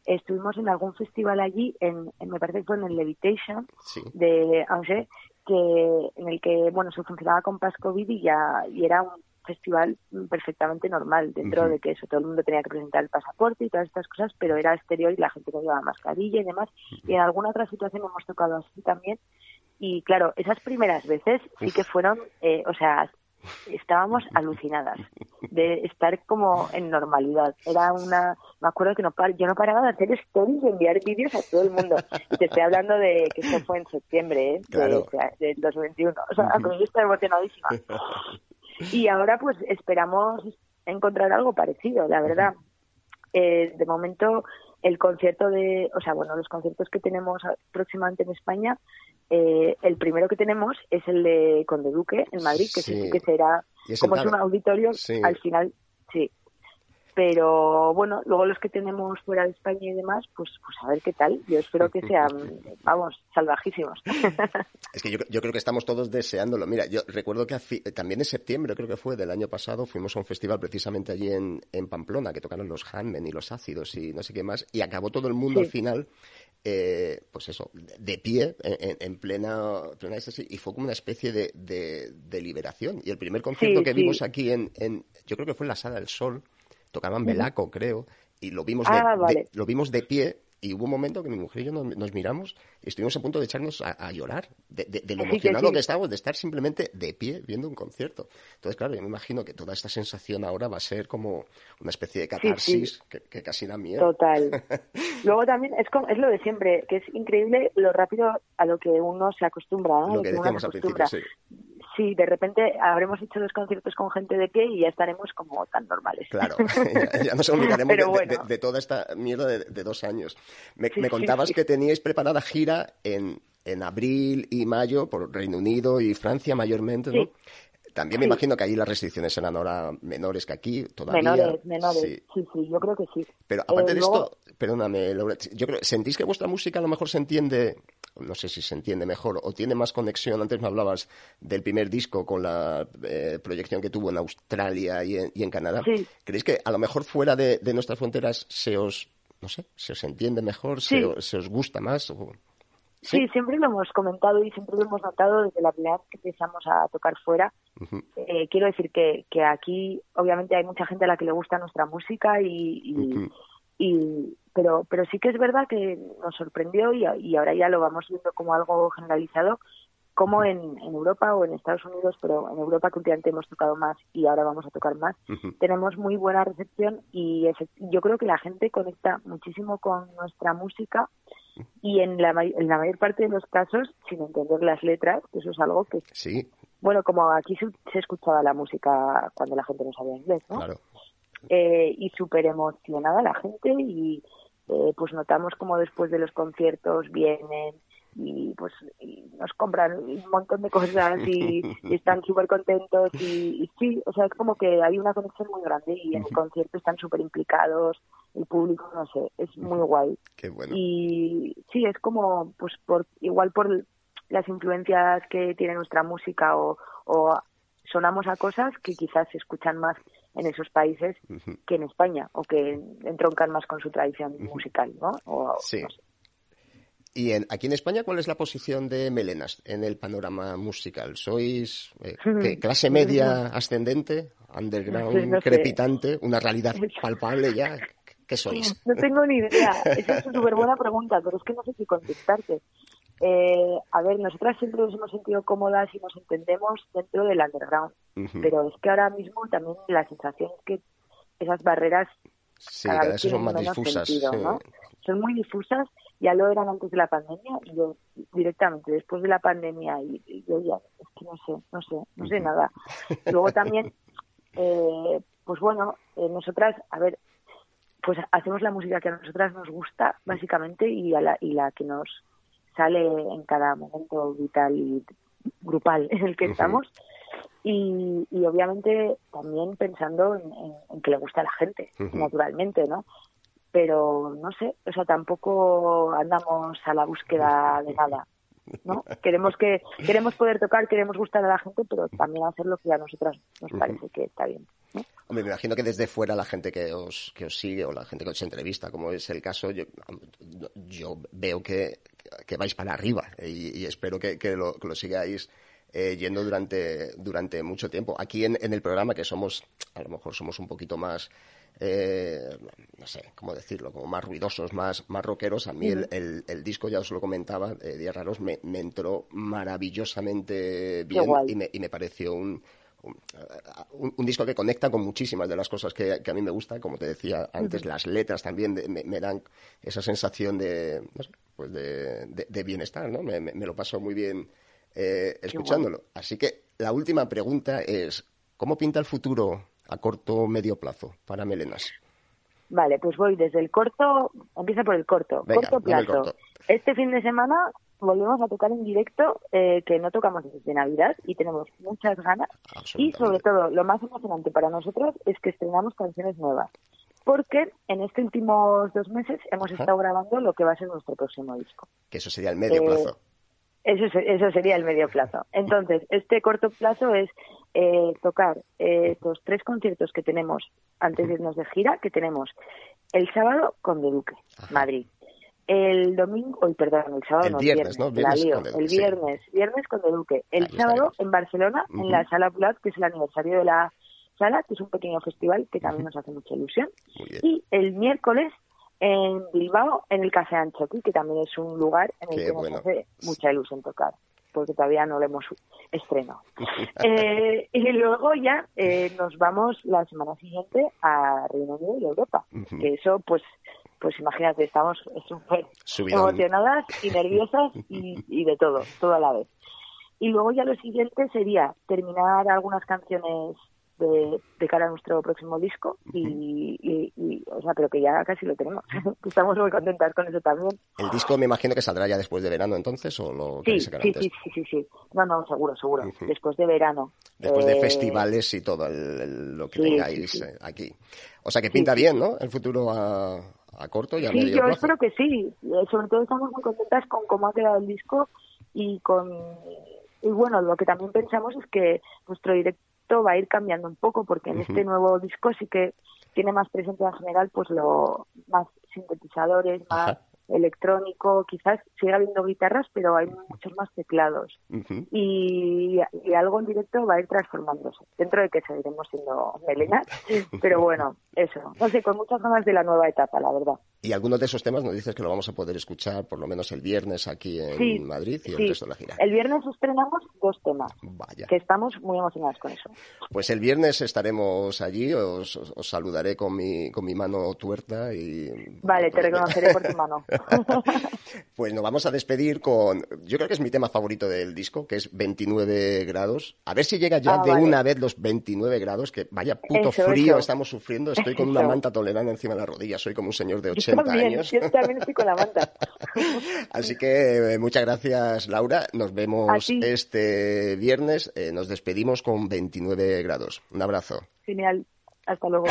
estuvimos en algún festival allí, en, en- me parece que fue en el Levitation Sí. de Angers, que en el que bueno se funcionaba con Pass COVID y ya y era un festival perfectamente normal dentro Ujú. de que eso todo el mundo tenía que presentar el pasaporte y todas estas cosas pero era exterior y la gente no llevaba mascarilla y demás y en alguna otra situación hemos tocado así también y claro esas primeras veces sí que fueron eh, o sea estábamos alucinadas de estar como en normalidad. Era una, me acuerdo que no par- yo no paraba de hacer stories y enviar vídeos a todo el mundo. Y te estoy hablando de que esto fue en septiembre, ¿eh? Claro. de, del 2021. O sea, con yo estoy emocionadísima. Y ahora pues esperamos encontrar algo parecido, la verdad. Eh, de momento el concierto de, o sea, bueno, los conciertos que tenemos próximamente en España, eh, el primero que tenemos es el de Conde Duque en Madrid, que sí, que será, como es un auditorio, Sí. al final, sí. Pero bueno, luego los que tenemos fuera de España y demás, pues, pues a ver qué tal. Yo espero que sean, vamos, salvajísimos. Es que yo, yo creo que estamos todos deseándolo. Mira, yo recuerdo que fi- también en septiembre, creo que fue del año pasado, fuimos a un festival precisamente allí en, en Pamplona, que tocaron los Handmen y los Ácidos y no sé qué más, y acabó todo el mundo Sí. al final eh, pues eso, de pie, en, en plena, plena y fue como una especie de, de, de liberación. Y el primer concierto Sí, que sí. vimos aquí en, en, yo creo que fue en la Sala del Sol, tocaban Belaco, creo, y lo vimos, Ah, de, vale. de- lo vimos de pie, y hubo un momento que mi mujer y yo nos, nos miramos y estuvimos a punto de echarnos a, a llorar, de, de- de lo Sí, que emocionado sí. que estábamos de estar simplemente de pie viendo un concierto. Entonces, claro, yo me imagino que toda esta sensación ahora va a ser como una especie de sí. catarsis Que, que casi da miedo. Total. Luego también es, como- es lo de siempre, que es increíble lo rápido a lo que uno se acostumbra, ¿no? Lo que uno decíamos al principio, sí. Sí, de repente habremos hecho dos conciertos con gente de pie y ya estaremos como tan normales. Claro, ya, ya nos olvidaremos de, Pero de- bueno. de- de toda esta mierda de, de dos años. Me, Sí, me sí, contabas sí. que teníais preparada gira en, en abril y mayo por Reino Unido y Francia mayormente, ¿no? También me Sí. imagino que ahí las restricciones eran ahora menores que aquí, todavía. Menores, menores. Sí. Sí. sí, yo creo que sí. Pero aparte Eh, de luego- esto, perdóname, Laura, yo creo, ¿sentís que vuestra música a lo mejor se entiende, no sé si se entiende mejor, o tiene más conexión? Antes me hablabas del primer disco con la eh, proyección que tuvo en Australia y en, y en Canadá. Sí. ¿Creéis que a lo mejor fuera de, de nuestras fronteras se os, no sé, se os entiende mejor, se, se os gusta más? o- Sí, siempre lo hemos comentado y siempre lo hemos notado desde la primera vez que empezamos a tocar fuera. Eh, quiero decir que, que aquí obviamente hay mucha gente a la que le gusta nuestra música y, y, y- pero pero sí que es verdad que nos sorprendió y, y ahora ya lo vamos viendo como algo generalizado como en, en Europa o en Estados Unidos pero en Europa que últimamente hemos tocado más y ahora vamos a tocar más. Tenemos muy buena recepción y efect- yo creo que la gente conecta muchísimo con nuestra música y en la, en la mayor parte de los casos sin entender las letras que eso es algo que Sí, bueno como aquí se, se escuchaba la música cuando la gente no sabía inglés ¿no? claro. eh, y súper emocionada la gente y eh, pues notamos como después de los conciertos vienen y pues y nos compran un montón de cosas y, y están súper contentos y, y sí, o sea, es como que hay una conexión muy grande y en el concierto están súper implicados, el público, no sé, es muy guay. Qué bueno. Y sí, es como, pues por igual por las influencias que tiene nuestra música o, o sonamos a cosas que quizás se escuchan más en esos países que en España o que entroncan más con su tradición musical, ¿no? O, Sí. no sé. Y en- aquí en España, ¿cuál es la posición de Melenas en el panorama musical? ¿Sois eh, qué, clase media ascendente, underground, Sí, no sé. crepitante, una realidad palpable ya? ¿Qué sois? No tengo ni idea. Esa es una súper buena pregunta, pero es que no sé qué contestarte. Eh, a ver, nosotras siempre nos hemos sentido cómodas y nos entendemos dentro del underground, pero es que ahora mismo también la sensación es que esas barreras Sí, cada cada vez vez son más difusas. sentido, sí. ¿no? Son muy difusas, ya lo eran antes de la pandemia y yo directamente después de la pandemia y, y yo ya es que no sé, no sé, no sé nada. Luego también, eh, pues bueno, eh, nosotras, a ver, pues hacemos la música que a nosotras nos gusta básicamente y, a la, y la que nos sale en cada momento vital y grupal en el que estamos y, y obviamente también pensando en, en- en que le gusta a la gente, naturalmente, ¿no? Pero no sé, o sea, tampoco andamos a la búsqueda de nada, ¿no? Queremos que queremos poder tocar, queremos gustar a la gente, pero también hacer lo que a nosotras nos parece que está bien. ¿no? Hombre, me imagino que desde fuera la gente que os, que os sigue o la gente que os entrevista, como es el caso, yo, yo veo que, que vais para arriba y, y espero que, que lo, que lo sigáis eh, yendo durante, durante mucho tiempo. Aquí en, en el programa, que somos, a lo mejor somos un poquito más, eh, no sé cómo decirlo, como más ruidosos, más, más rockeros, a mí el, el, el disco, ya os lo comentaba, eh, Días Raros, me, me entró maravillosamente bien y me, y me pareció un, un, un- un disco que conecta con muchísimas de las cosas que, que a mí me gustan, como te decía antes, las letras también de- me, me dan esa sensación de, no sé, pues de, de- de bienestar, ¿no? Me lo paso muy bien eh, escuchándolo. Así que la última pregunta es, ¿cómo pinta el futuro a corto o medio plazo para Melenas? Vale, pues voy desde el corto, empieza por el corto, Venga, corto plazo. corto. Este fin de semana volvemos a tocar en directo, eh, que no tocamos desde Navidad y tenemos muchas ganas. Y sobre todo, lo más emocionante para nosotros es que estrenamos canciones nuevas. Porque en estos últimos dos meses hemos Ajá. estado grabando lo que va a ser nuestro próximo disco. Que eso sería el medio Eh, plazo. Eso, eso sería el medio plazo. Entonces, este corto plazo es eh, tocar eh, estos tres conciertos que tenemos antes de irnos de gira, que tenemos el sábado con De Duque, Madrid. el domingo, hoy perdón, el sábado El no, viernes, ¿no? la Viernes lío. Duque, el sí. viernes, viernes con De Duque. El Ahí sábado en Barcelona, en la Sala Plat, que es el aniversario de la sala, que es un pequeño festival que también nos hace mucha ilusión. Y el miércoles en Bilbao, en el Café Anchoqui, que también es un lugar en el Qué que bueno. nos hace mucha ilusión tocar, porque todavía no lo hemos estrenado. Eh, y luego ya eh, nos vamos la semana siguiente a Reino Unido y Europa, que eso pues pues imagínate, estamos súper emocionadas y nerviosas y, y de todo, todo a la vez. Y luego ya lo siguiente sería terminar algunas canciones de, de cara a nuestro próximo disco y, y- y, o sea, pero que ya casi lo tenemos. Estamos muy contentas con eso también. El disco me imagino que saldrá ya después de verano entonces o lo Sí, sacar sí, antes. sí, sí, sí, sí. No, no, seguro, seguro. Después de verano. Después de Eh, festivales y todo el- el- lo que sí, tengáis sí, sí. eh, aquí. O sea que pinta sí, bien, ¿no? El futuro a, a corto y a Sí, medio yo plazo. espero que sí. Eh, Sobre todo estamos muy contentas con cómo ha quedado el disco y con y bueno, lo que también pensamos es que nuestro directo va a ir cambiando un poco porque en este nuevo disco sí que tiene más presencia en general, pues lo más sintetizadores, más Ajá. Electrónico, quizás siga habiendo guitarras, pero hay muchos más teclados y, y algo en directo va a ir transformándose. Dentro de que seguiremos siendo melenas, pero bueno, eso. No sé, con muchas ganas de la nueva etapa, la verdad. Y algunos de esos temas nos dices que lo vamos a poder escuchar por lo menos el viernes aquí en Sí, Madrid y el sí. resto de la gira. El viernes estrenamos dos temas, Vaya. que estamos muy emocionados con eso. Pues el viernes estaremos allí, os- os saludaré con mi, con mi mano tuerta y... Vale, te reconoceré por tu mano. Pues nos vamos a despedir con, yo creo que es mi tema favorito del disco, que es 29 grados. A ver si llega ya Ah, de vale. una vez los 29 grados, que vaya puto Eso, frío eso. estamos sufriendo. Estoy con una manta tolerana encima de la rodilla, soy como un señor de Yo 80 también, años. yo también estoy con la manta. Así que eh, muchas gracias, Laura. Nos vemos este viernes. Eh, nos despedimos con 29 grados. Un abrazo. Genial. Hasta luego.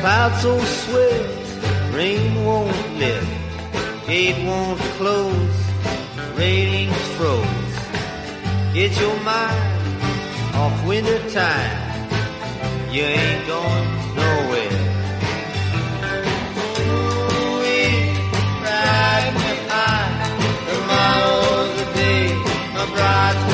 Clouds so swift, rain won't lift, gate won't close, ratings froze. Get your mind off winter time, you ain't going nowhere. Ride me high, tomorrow's the day my bride's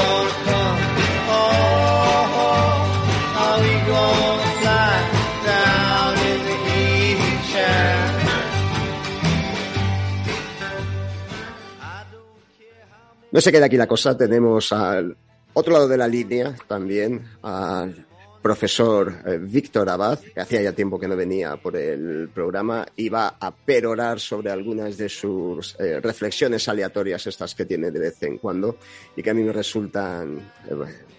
No se queda aquí la cosa, tenemos al otro lado de la línea también al profesor eh, Víctor Abad, que hacía ya tiempo que no venía por el programa, iba a perorar sobre algunas de sus eh, reflexiones aleatorias, estas que tiene de vez en cuando, y que a mí me resultan, eh,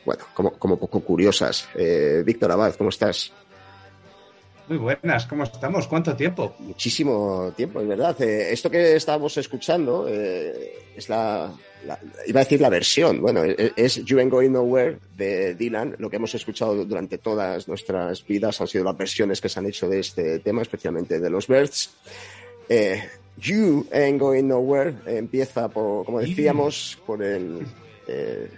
bueno, como, como poco curiosas. Víctor Abad, ¿cómo estás? Muy buenas, ¿cómo estamos? ¿Cuánto tiempo? Muchísimo tiempo, es verdad. Esto que estábamos escuchando es la, la- iba a decir la versión, bueno, es, es You Ain't Going Nowhere de Dylan. Lo que hemos escuchado durante todas nuestras vidas han sido las versiones que se han hecho de este tema, especialmente de los Birds. Eh, you Ain't Going Nowhere empieza, por, como decíamos, por el, eh,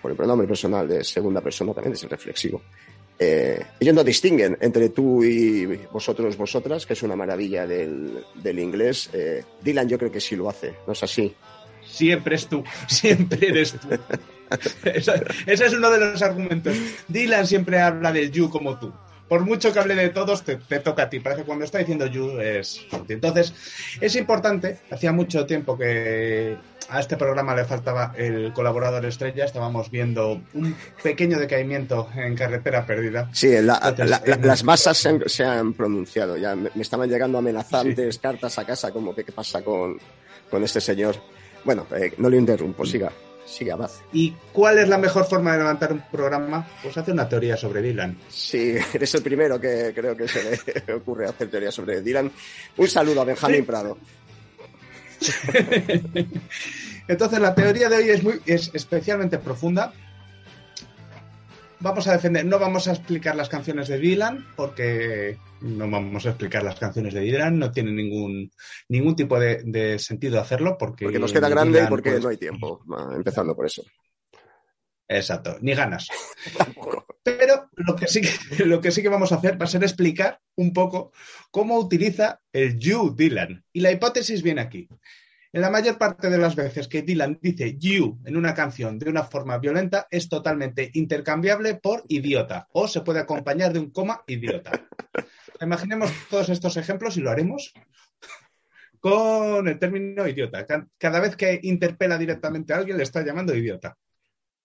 por el pronombre personal de segunda persona, también es el reflexivo. Eh, ellos no distinguen entre tú y vosotros, vosotras, que es una maravilla del, del inglés. Eh, Dylan yo creo que sí lo hace, ¿no es así? Siempre es tú, siempre eres tú. Esa- ese es uno de los argumentos. Dylan siempre habla del you como tú. Por mucho que hable de todos, te, te toca a ti. Parece que cuando está diciendo you es. Entonces, es importante. Hacía mucho tiempo que a este programa le faltaba el colaborador estrella. Estábamos viendo un pequeño decaimiento en carretera perdida. Sí, la- Entonces, la- la- las masas se han, se han pronunciado. Ya me, me estaban llegando amenazantes cartas a casa, como que qué pasa con, con este señor. Bueno, eh, no le interrumpo, siga, siga, Abad. ¿Y cuál es la mejor forma de levantar un programa? Pues hace una teoría sobre Dylan. Sí, eres el primero que creo que se le ocurre hacer teoría sobre Dylan. Un saludo a Benjamín Prado. Entonces la teoría de hoy es muy es especialmente profunda. Vamos a defender, no vamos a explicar las canciones de Dylan porque no vamos a explicar las canciones de Dylan, no tiene ningún ningún tipo de, de sentido hacerlo porque Porque nos queda grande y porque pues, no hay tiempo. Empezando por eso. Exacto, ni ganas. Pero lo que, sí que, lo que sí que vamos a hacer va a ser explicar un poco cómo utiliza el you Dylan. Y la hipótesis viene aquí. En la mayor parte de las veces que Dylan dice you en una canción de una forma violenta es totalmente intercambiable por idiota o se puede acompañar de un coma idiota. Imaginemos todos estos ejemplos y lo haremos con el término idiota. Ca- Cada vez que interpela directamente a alguien le está llamando idiota.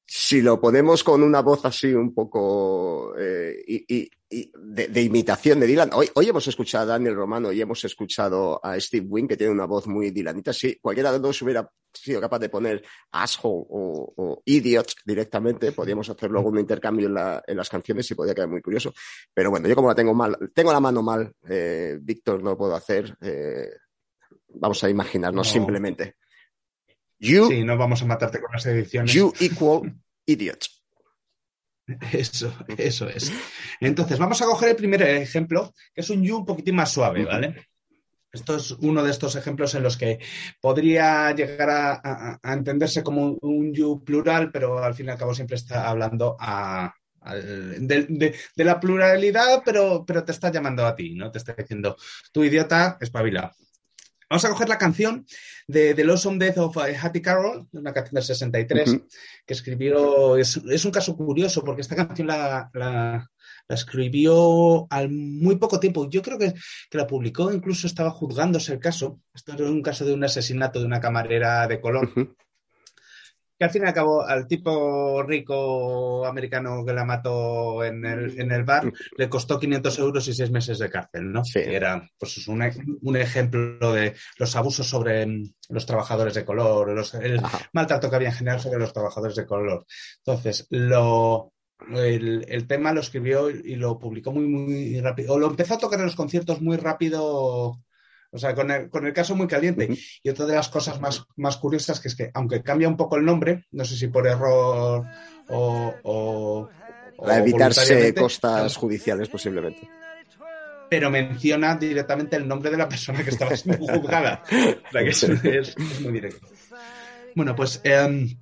Si lo ponemos con una voz así un poco eh, y, y- y de, de imitación de Dylan. Hoy, hoy hemos escuchado a Daniel Romano y hemos escuchado a Steve Wynn, que tiene una voz muy Dylanita. Si cualquiera de los dos hubiera sido capaz de poner asshole o, o idiot directamente, podríamos hacer luego un intercambio en, la- en las canciones y podría quedar muy curioso. Pero bueno, yo como la tengo mal, tengo la mano mal, eh, Víctor, no lo puedo hacer. eh, vamos a imaginarnos No. simplemente. You, Sí, no vamos a matarte con las ediciones. you equal idiot. Eso, eso es. Entonces, vamos a coger el primer ejemplo, que es un you un poquitín más suave, ¿vale? Esto es uno de estos ejemplos en los que podría llegar a, a- a entenderse como un, un you plural, pero al fin y al cabo siempre está hablando a, de, de- de la pluralidad, pero, pero te está llamando a ti, ¿no? Te está diciendo, tú idiota, espabila. Vamos a coger la canción de The Lonesome Death of eh, Hattie Carroll, una canción del 63, Ujú. que escribió, es, es un caso curioso porque esta canción la, la- la escribió al muy poco tiempo. Yo creo que, que la publicó, incluso estaba juzgándose el caso. Esto era un caso de un asesinato de una camarera de color. Que al fin y al cabo, al tipo rico americano que la mató en el, en el bar, le costó 500 euros y seis meses de cárcel, ¿no? Que era pues, es un, un ejemplo de los abusos sobre los trabajadores de color, los- el maltrato que había en general sobre los trabajadores de color. Entonces, lo, el, el tema lo escribió y lo publicó muy, muy rápido. O lo empezó a tocar en los conciertos muy rápido. O sea, con el, con el caso muy caliente. Y otra de las cosas más, más curiosas que es que, aunque cambia un poco el nombre, no sé si por error o. o evitarse costas judiciales posiblemente. pero menciona directamente el nombre de la persona que estaba siendo juzgada. O sea, que es, es- es muy directo. Bueno, pues em,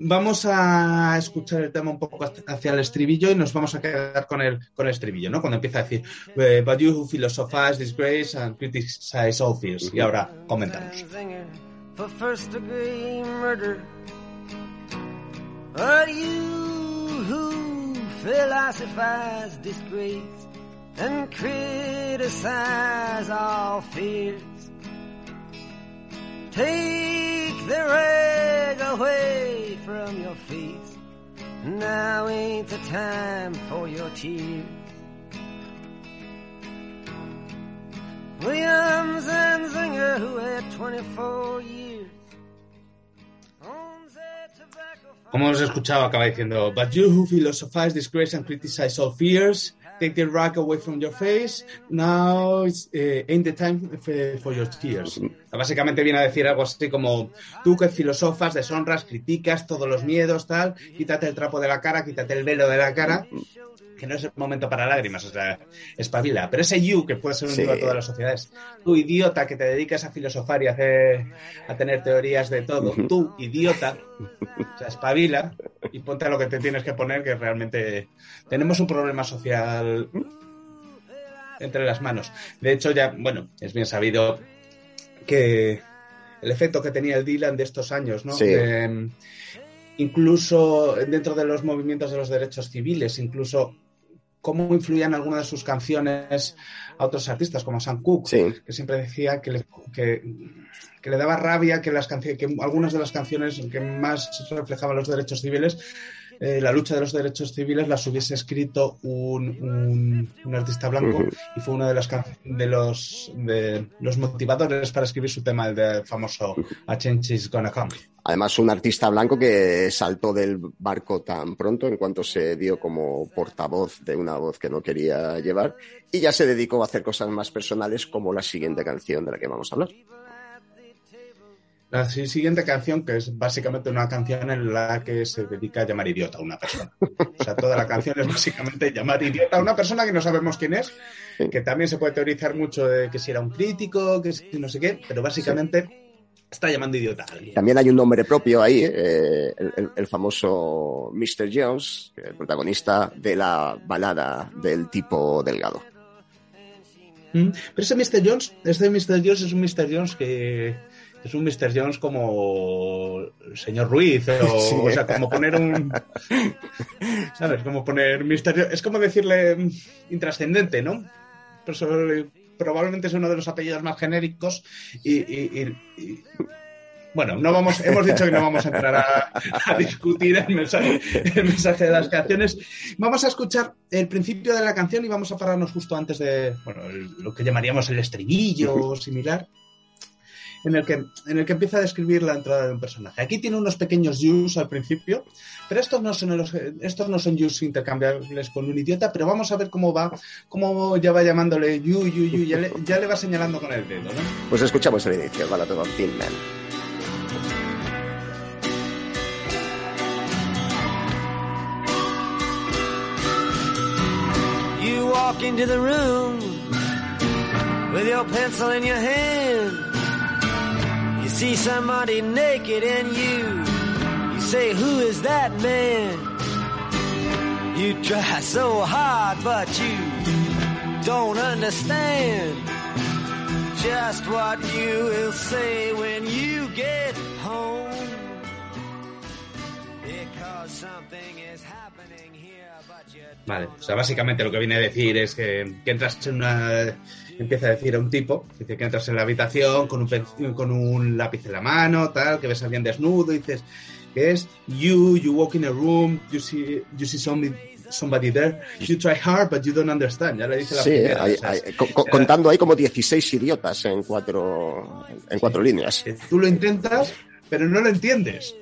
vamos a escuchar el tema un poco hacia el estribillo y nos vamos a quedar con el, con el estribillo, ¿no? Cuando empieza a decir, eh, but you who philosophize, disgrace and criticize all fears. Y ahora comentamos. For you who philosophize, disgrace and criticize all fears. Take the away from your feet. Now ain't the time for your tears. Williams and Zinger, who had 24 years. Como hemos escuchado, acaba diciendo, But you who philosophize, disgrace and criticize all fears, take the rag away from your face, now it's, eh, ain't the time for your tears. Básicamente viene a decir algo así como, tú que filosofas, deshonras, criticas todos los miedos, tal, quítate el trapo de la cara, quítate el velo de la cara, que no es el momento para lágrimas, o sea, espabila. Pero ese you, que puede ser un Sí. a todas las sociedades, tú idiota que te dedicas a filosofar y a, hacer, a tener teorías de todo, tú idiota, o sea, espabila y ponte a lo que te tienes que poner, que realmente tenemos un problema social entre las manos. De hecho, ya, bueno, es bien sabido que el efecto que tenía el Dylan de estos años, ¿no? Sí. Eh, incluso dentro de los movimientos de los derechos civiles, incluso cómo influían algunas de sus canciones a otros artistas, como Sam Cooke, que siempre decía que le, que, que le daba rabia que, las que algunas de las canciones que más reflejaban los derechos civiles, eh, la lucha de los derechos civiles, las hubiese escrito un, un- un artista blanco y fue uno de, los, de los motivadores para escribir su tema, el de famoso A Change is Gonna Come. Además, un artista blanco que saltó del barco tan pronto en cuanto se dio como portavoz de una voz que no quería llevar y ya se dedicó a hacer cosas más personales como la siguiente canción de la que vamos a hablar. La si- siguiente canción, que es básicamente una canción en la que se dedica a llamar idiota a una persona. O sea, toda la canción es básicamente llamar idiota a una persona que no sabemos quién es, que también se puede teorizar mucho de que si era un crítico, que si no sé qué, pero básicamente está llamando idiota a alguien. También hay un nombre propio ahí, eh, el, famoso Mr. Jones, el protagonista de la balada del tipo delgado. Mm, Pero ese Mr. Jones, este Mr. Jones es un Mr. Jones que es un Mr. Jones como el señor Ruiz, o, Sí. o sea, como poner un... ¿Sabes? Como poner Mr. Jones, es como decirle mm, intrascendente, ¿no? Pero sobre- probablemente es uno de los apellidos más genéricos y, y- y- y- bueno, no vamos, hemos dicho que no vamos a entrar a, a discutir el mensaje, el mensaje de las canciones. Vamos a escuchar el principio de la canción y vamos a pararnos justo antes de bueno, el- lo que llamaríamos el estribillo o similar, en el, que, en el que empieza a describir la entrada de un personaje. Aquí tiene unos pequeños yous al principio, pero estos no son los, estos no son yous intercambiables con un idiota, pero vamos a ver cómo va, cómo ya va llamándole yu, yu, yu, ya le, ya le va señalando con el dedo, ¿no? Pues escuchamos el inicio, Ballad of a Thin Man. You walk into the room with your pencil in your hand. See somebody naked and you, you say, who is that man? You try so hard, but you don't understand just what you will say when you get home. Because something is happening here, but you Vale, o sea, básicamente lo que viene a decir es que, que entras en una... Empieza a decir a un tipo, dice que entras en la habitación con un, con un lápiz en la mano, tal, que ves a alguien desnudo, y dices que es you, you walk in a room, you see, you see somebody, somebody there, you try hard, but you don't understand. Ya le dice la Sí, primera. hay- o sea, hay- co- co- contando ahí como 16 idiotas en cuatro, en cuatro líneas. Tú lo intentas, pero no lo entiendes.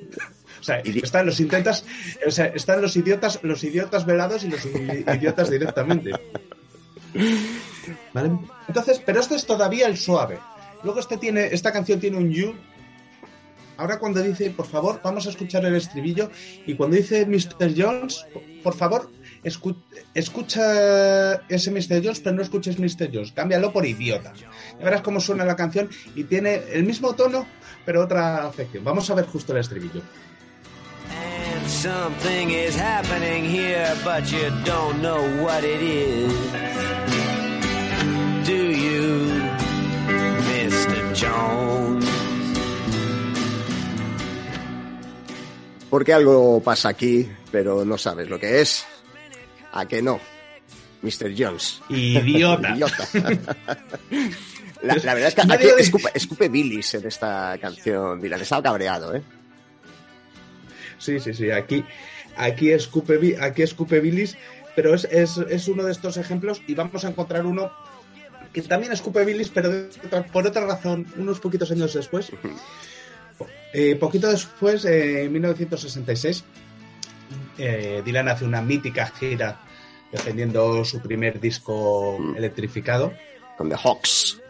O sea, están los intentas, o sea, están los idiotas, los idiotas velados y los idiotas directamente. ¿Vale? Entonces, pero este es todavía el suave. Luego este tiene, esta canción tiene un you. Ahora cuando dice, por favor, vamos a escuchar el estribillo. Y cuando dice Mr. Jones, por favor, escu- escucha ese Mr. Jones, pero no escuches Mr. Jones. Cámbialo por idiota. Ya verás cómo suena la canción y tiene el mismo tono, pero otra afección. Vamos a ver justo el estribillo. Do you, Mr. Jones? Porque algo pasa aquí, pero no sabes lo que es. ¿A que no? Mr. Jones. Idiota. Idiota. La, la verdad es que aquí escupe, escupe bilis en esta canción, Dylan. Estaba cabreado, ¿eh? Sí, sí, sí. Aquí, aquí, escupe, aquí escupe bilis, pero es, es, es uno de estos ejemplos y vamos a encontrar uno que también escupe bilis, pero otra- por otra razón, unos poquitos años después. Eh, poquito después, eh, en 1966, eh, Dylan hace una mítica gira defendiendo su primer disco electrificado. Con The Hawks.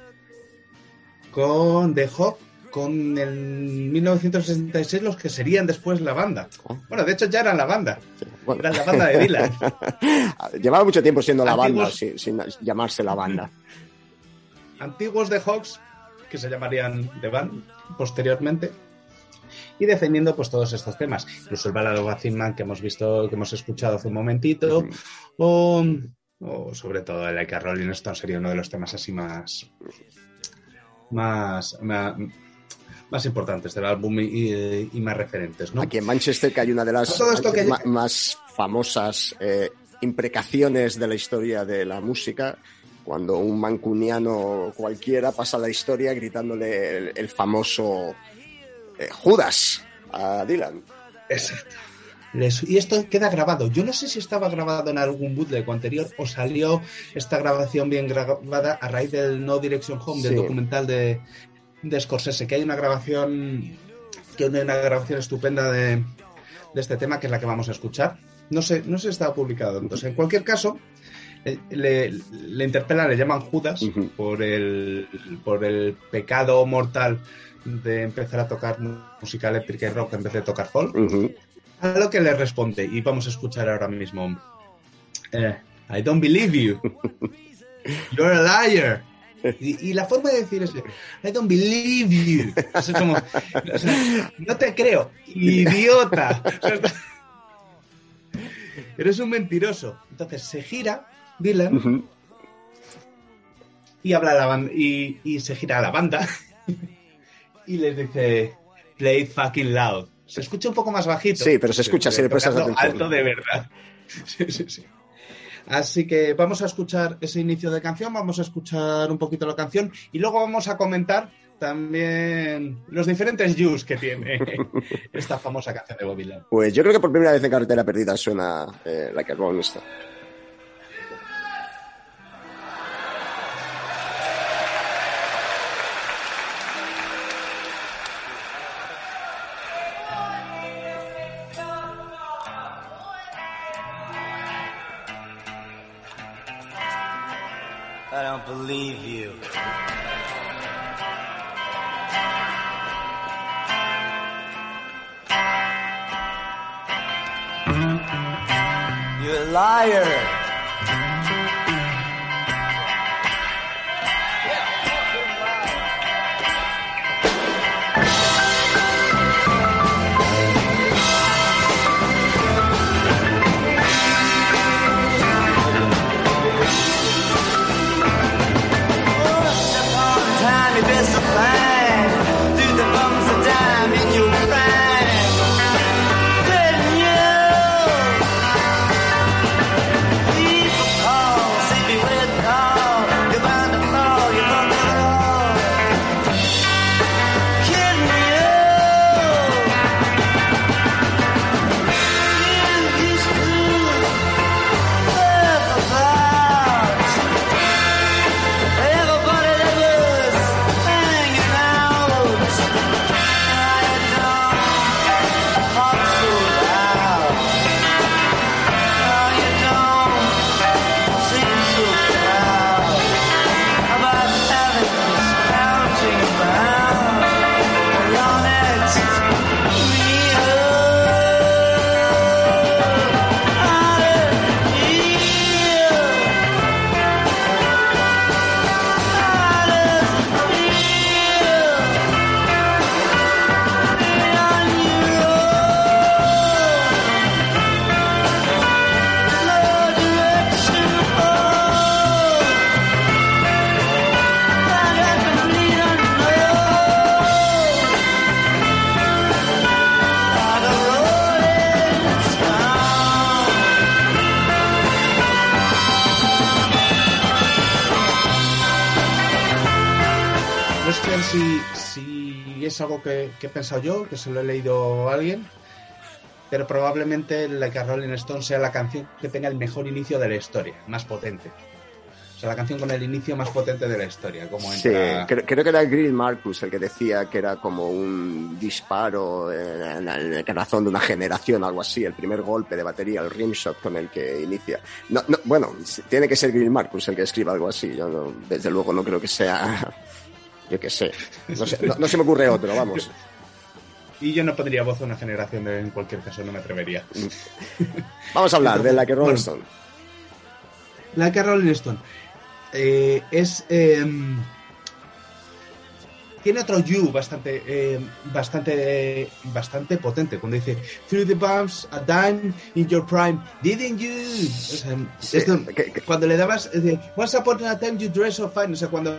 Con The Hawk, con en 1966 los que serían después la banda. Bueno, de hecho ya eran la banda. Bueno. Eran la banda de Dylan. Llevaba mucho tiempo siendo la banda, sin llamarse la banda. Antiguos de Hawks, que se llamarían The Band posteriormente, y defendiendo pues todos estos temas. Incluso el balado Man que hemos visto, que hemos escuchado hace un momentito, o, o sobre todo el Like a Rolling Stone sería uno de los temas así más más, más, más importantes del álbum y, más referentes, ¿no? Aquí en Manchester, que hay una de las Todo esto que- ma- más famosas eh, imprecaciones de la historia de la música, cuando un mancuniano cualquiera pasa la historia gritándole el, el famoso eh, Judas a Dylan. Exacto. Les- y esto queda grabado. Yo no sé si estaba grabado en algún bootleg anterior o salió esta grabación bien grabada a raíz del No Direction Home, del Sí. documental de, de Scorsese, que hay una grabación que hay una grabación estupenda de, de este tema, que es la que vamos a escuchar. No sé, no sé si estaba publicado. Entonces, en cualquier caso, le, le interpelan, le llaman Judas por, el, por el pecado mortal de empezar a tocar música eléctrica y rock en vez de tocar folk. A lo que le responde, y vamos a escuchar ahora mismo. eh, I don't believe you. You're a liar. Y, y la forma de decir es, I don't believe you. O sea, como, o sea, no te creo, idiota. O sea, está- eres un mentiroso. Entonces se gira Dylan y habla a la banda, y, y se gira a la banda y les dice, play it fucking loud. Se escucha un poco más bajito. Sí, pero se escucha si le prestas atención. Alto de verdad. Sí, sí, sí. Así que vamos a escuchar ese inicio de canción, vamos a escuchar un poquito la canción y luego vamos a comentar también los diferentes views que tiene esta famosa canción de Bobby Dylan. Pues yo creo que por primera vez en Carretera Perdida suena eh, Like a Rolling que, que he pensado yo, que se lo he leído a alguien, pero probablemente Like a Rolling Stone sea la canción que tenga el mejor inicio de la historia, más potente. O sea, la canción con el inicio más potente de la historia. Como Sí, entra... creo, creo que era Grill Marcus el que decía que era como un disparo en, el corazón de una generación, algo así, el primer golpe de batería, el rimshot con el que inicia. No, no, bueno, tiene que ser Grill Marcus el que escriba algo así. Yo no- desde luego no creo que sea, yo qué sé, no, sé no, no se me ocurre otro, vamos. Y yo no pondría voz a una generación de, en cualquier caso, no me atrevería. Vamos a hablar de la que Rolling Bueno, Stone. Like a Rolling Stone. Eh, es. em, tiene otro you bastante, eh, bastante, bastante potente. Cuando dice Through the bumps, a dime in your prime, didn't you? O sea, Sí, esto, que- que- cuando le dabas, eh, de, Once upon a time you dress so fine. O sea, cuando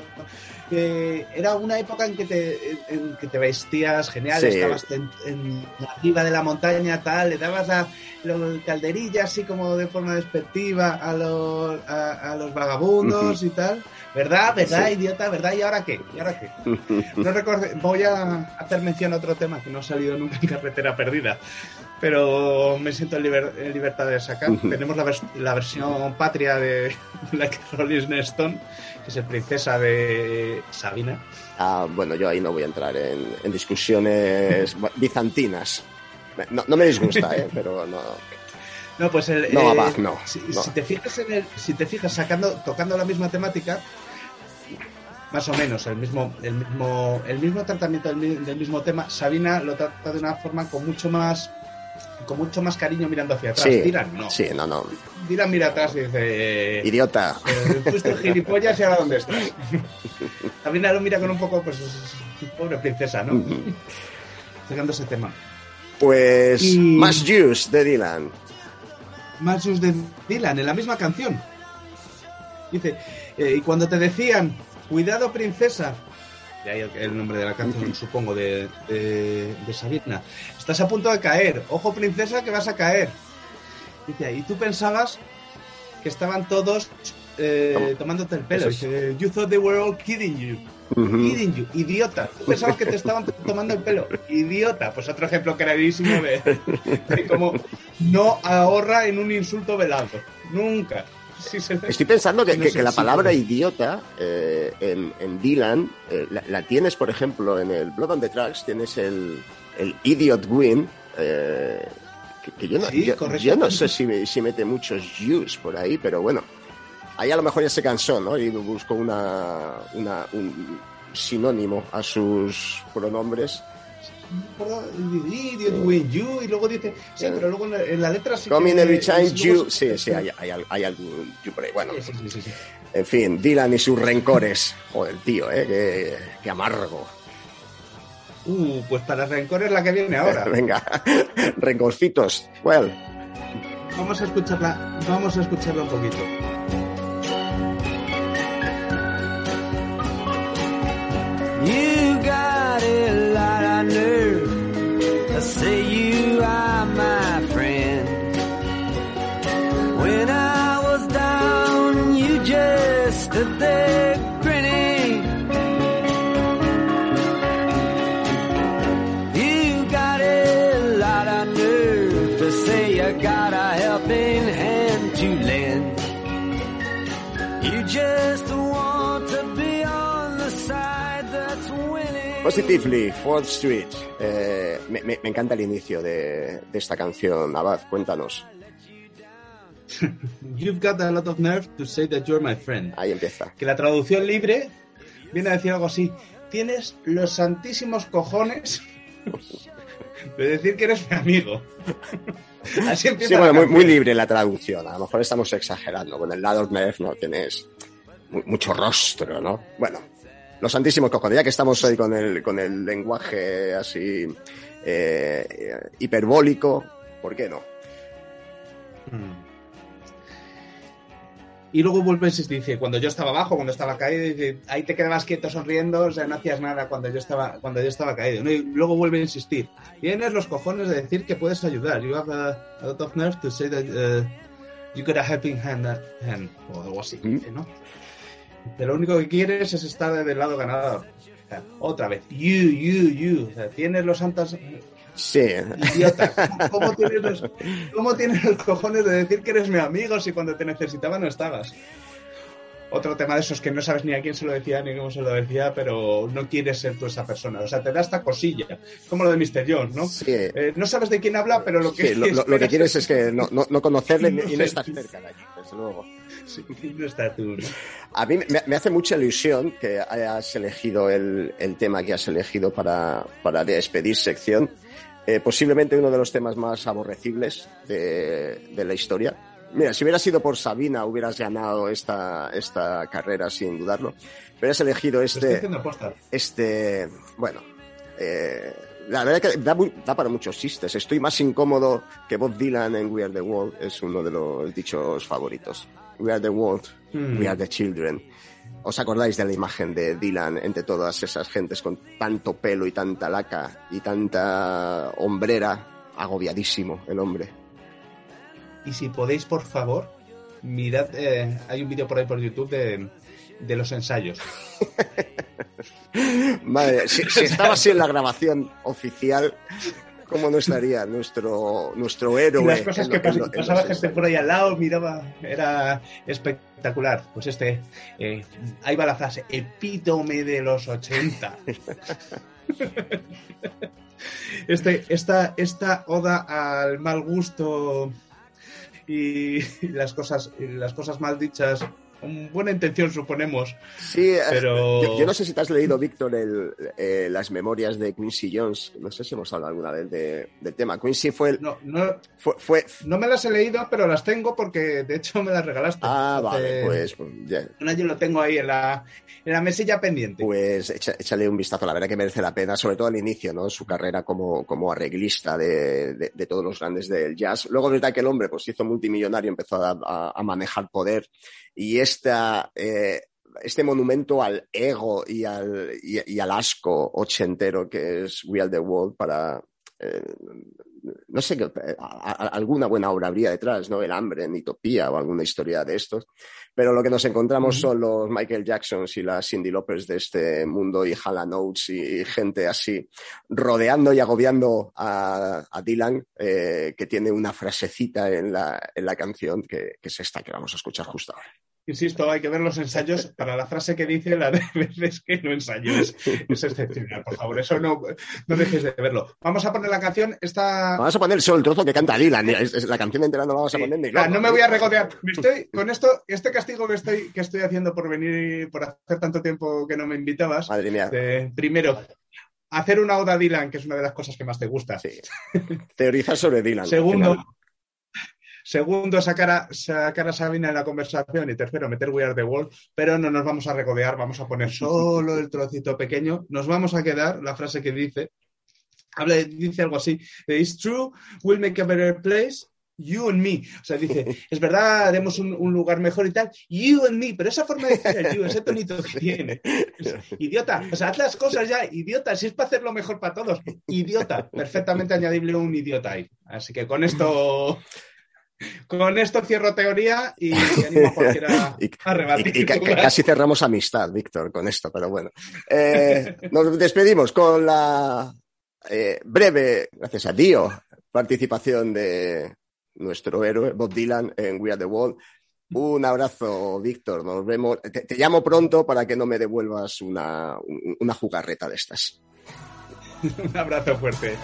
eh, era una época en que te, en que te vestías genial, Sí. estabas en, en arriba de la montaña, tal, le dabas la, la calderilla así como de forma despectiva a los, a, a los vagabundos y tal. ¿Verdad? ¿Verdad, Sí. idiota? ¿Verdad? ¿Y ahora qué? ¿Y ahora qué? No recuerdo, voy a hacer mención a otro tema que no ha salido nunca en Carretera Perdida, pero me siento en, liber- en libertad de sacar. Tenemos la, vers- la versión patria de Like Rolling Stone, que es el Princesa de Sabina. Ah, bueno, yo ahí no voy a entrar en, en discusiones bizantinas. No, no me disgusta, ¿eh? pero no. No, pues el, No, eh, Abad, no, Si, no. si te fijas en el, si te fijas sacando, tocando la misma temática, más o menos el mismo, el mismo, el mismo tratamiento del, mi- del mismo tema, Sabina lo trata de una forma con mucho más, con mucho más cariño mirando hacia atrás. Sí, Dylan no. sí, no, no. Dylan mira atrás y dice, Idiota. eh, fuiste un gilipollas y ahora dónde estás. Sabina lo mira con un poco, pues, pobre princesa, ¿no? Sacando ese tema. Pues Y- más Juice de Dylan. más sus de Dylan en la misma canción. Dice, eh, y cuando te decían, cuidado princesa, de ahí el, nombre de la canción, supongo, de, de, de Sabina, estás a punto de caer, ojo princesa que vas a caer. Dice, y tú pensabas que estaban todos eh, tomándote el pelo. Dice, you thought they were all kidding you. Kidding you, idiota. Tú pensabas que te estaban tomando el pelo. Idiota. Pues otro ejemplo clarísimo de, de cómo no ahorra en un insulto velado. Nunca. Sí, se- Estoy pensando que, que- la palabra idiota eh, en, en Dylan eh, la, la tienes, por ejemplo, en el Blood on the Tracks, tienes el, el Idiot Win, eh, que, que yo, no, Sí, yo, no sé si, si mete muchos Jews por ahí, pero bueno, ahí a lo mejor ya se cansó, ¿no? Y buscó una, una, un sinónimo a sus pronombres. Idiot win you. Y luego dice, sí, pero luego en la, en la letra sí Coming que- every time you. sí- Sí, sí, hay, hay, hay algún you por ahí. Bueno, Sí, sí, sí, sí. en fin, Dylan y sus rencores. Joder, tío, ¿eh? Qué, qué amargo. Uh, pues para rencor es la que viene ahora. Venga, rencorcitos. Well, Vamos a escucharla, vamos a escucharla un poquito. You got a lot of nerve. I say you are Positively, Fourth Street. Eh, me, me- me encanta el inicio de, de esta canción. Abad, cuéntanos. You've got a lot of nerve to say that you're my friend. Ahí empieza. Que la traducción libre viene a decir algo así. Tienes los santísimos cojones de decir que eres mi amigo. Así empieza Sí, bueno, muy, muy libre la traducción. A lo mejor estamos exagerando. Con el lado of Nerf no tienes mu- mucho rostro, ¿no? Bueno, los santísimos cojones. Ya que estamos hoy con el, con el lenguaje así eh, hiperbólico, ¿por qué no? Mm. Y luego vuelve a insistir, dice, cuando yo estaba abajo, cuando estaba caído, dice, ahí te quedabas quieto sonriendo, o sea, no hacías nada cuando yo estaba, cuando yo estaba caído. ¿no? Y luego vuelve a insistir, tienes los cojones de decir que puedes ayudar. You have a, a lot of nerve to say that uh, you got a helping hand, hand", o algo así, dice, ¿no? Que lo único que quieres es estar del lado ganador. Otra vez. You, you, you. O sea, tienes los santos Sí. Idiota. ¿Cómo tienes, los, ¿Cómo tienes los cojones de decir que eres mi amigo si cuando te necesitaba no estabas? Otro tema de esos que no sabes ni a quién se lo decía ni cómo se lo decía, pero no quieres ser tú esa persona. O sea, te da esta cosilla. Como lo de Mr. Jones, ¿no? Sí. Eh, no sabes de quién habla, pero lo que, Sí, lo, lo- lo que quieres es que no, no, no conocerle No y no estar cerca de allí, desde luego. Sí, no está tú. A mí me, me hace mucha ilusión que hayas elegido el, el tema que has elegido para, para despedir sección. Eh, posiblemente uno de los temas más aborrecibles de, de la historia. Mira, si hubiera sido por Sabina, hubieras ganado esta, esta carrera sin dudarlo. Pero has elegido este, este, bueno, eh, la verdad que da, da para muchos chistes. Estoy más incómodo que Bob Dylan en We Are the World, es uno de los dichos favoritos. We Are the World, Mm. We Are the Children. ¿Os acordáis de la imagen de Dylan entre todas esas gentes con tanto pelo y tanta laca y tanta hombrera? Agobiadísimo el hombre. Y si podéis, por favor, mirad, eh, hay un vídeo por ahí por YouTube de, de los ensayos. Madre, si, si estaba así en la grabación oficial, ¿cómo no estaría nuestro, nuestro héroe? Y las cosas que pas- pasaba gente por ahí al lado, miraba, era espectacular. Pues este, eh, ahí va la frase, epítome de los 80. Este, esta, esta oda al mal gusto y las cosas, las cosas mal dichas, con buena intención suponemos. Sí, eh, Pero- yo, yo no sé si te has leído, Víctor, el, eh, las memorias de Quincy Jones. No sé si hemos hablado alguna vez de- del tema. Quincy fue el. No, no, Fue, fue- no me las he leído, pero las tengo porque de hecho me las regalaste. Ah, vale, pues, pues, ya. Un año lo tengo ahí en la, en la mesilla pendiente. Pues echa- échale un vistazo, la verdad que merece la pena, sobre todo al inicio, ¿no? Su carrera como, como arreglista de, de- de todos los grandes del jazz. Luego, verdad que el hombre pues se hizo multimillonario, empezó a, a- a manejar poder y esta, eh, este monumento al ego y al, y, al asco ochentero que es We Are the World para, eh, no sé, qué- a- a- alguna buena obra habría detrás, ¿no? El hambre en Utopía o alguna historia de estos. Pero lo que nos encontramos son los Michael Jacksons y las Cindy Lopez de este mundo y Hall Oates y gente así, rodeando y agobiando a, a Dylan, eh, que tiene una frasecita en la, en la canción que, que es esta que vamos a escuchar justo ahora. Insisto, hay que ver los ensayos para la frase que dice la de veces que no ensayo. Es, es excepcional, por favor. Eso no, no dejes de verlo. Vamos a poner la canción. Esta... Vamos a poner solo el trozo que canta Dylan. es- es- la canción entera no la vamos a poner ni Ah, no me voy a regodear. Me estoy, con esto, este castigo que estoy, que estoy haciendo por venir, por hacer tanto tiempo que no me invitabas. Madre mía. eh, primero, hacer una oda a Dylan, que es una de las cosas que más te gusta. Teorizar sobre Dylan. Segundo. Segundo sacar, a, sacar a Sabina en la conversación. Y tercero, meter We Are the World. Pero no nos vamos a regodear, vamos a poner solo el trocito pequeño. Nos vamos a quedar la frase que dice. Habla, dice algo así. It's true, we'll make a better place. You and me. O sea, dice, es verdad, haremos un, un lugar mejor y tal. You and me. Pero esa forma de decir el you, ese tonito que tiene. Es- idiota. O sea, haz las cosas ya, idiota. Si es para hacerlo mejor para todos. Idiota. Perfectamente añadible un idiota ahí. Así que con esto. Con esto cierro teoría y animo a cualquiera Y- a rebatir. Y, y ca- ca- casi cerramos amistad, Víctor, con esto, pero bueno. Eh, nos despedimos con la eh, breve, gracias a Dio, participación de nuestro héroe Bob Dylan en We Are the World. Un abrazo, Víctor. Nos vemos. Te, te llamo pronto para que no me devuelvas una, un- una jugarreta de estas. Un abrazo fuerte.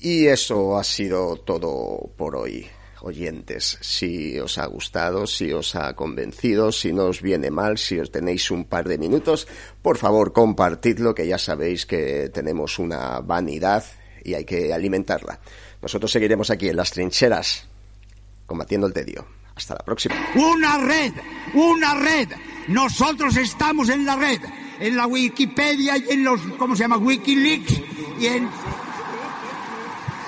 Y eso ha sido todo por hoy, oyentes. Si os ha gustado, si os ha convencido, si no os viene mal, si os tenéis un par de minutos, por favor compartidlo, que ya sabéis que tenemos una vanidad y hay que alimentarla. Nosotros seguiremos aquí en las trincheras, combatiendo el tedio. Hasta la próxima. Una red, una red. Nosotros estamos en la red, en la Wikipedia y en los, ¿cómo se llama? Wikileaks y en...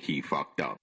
He fucked up.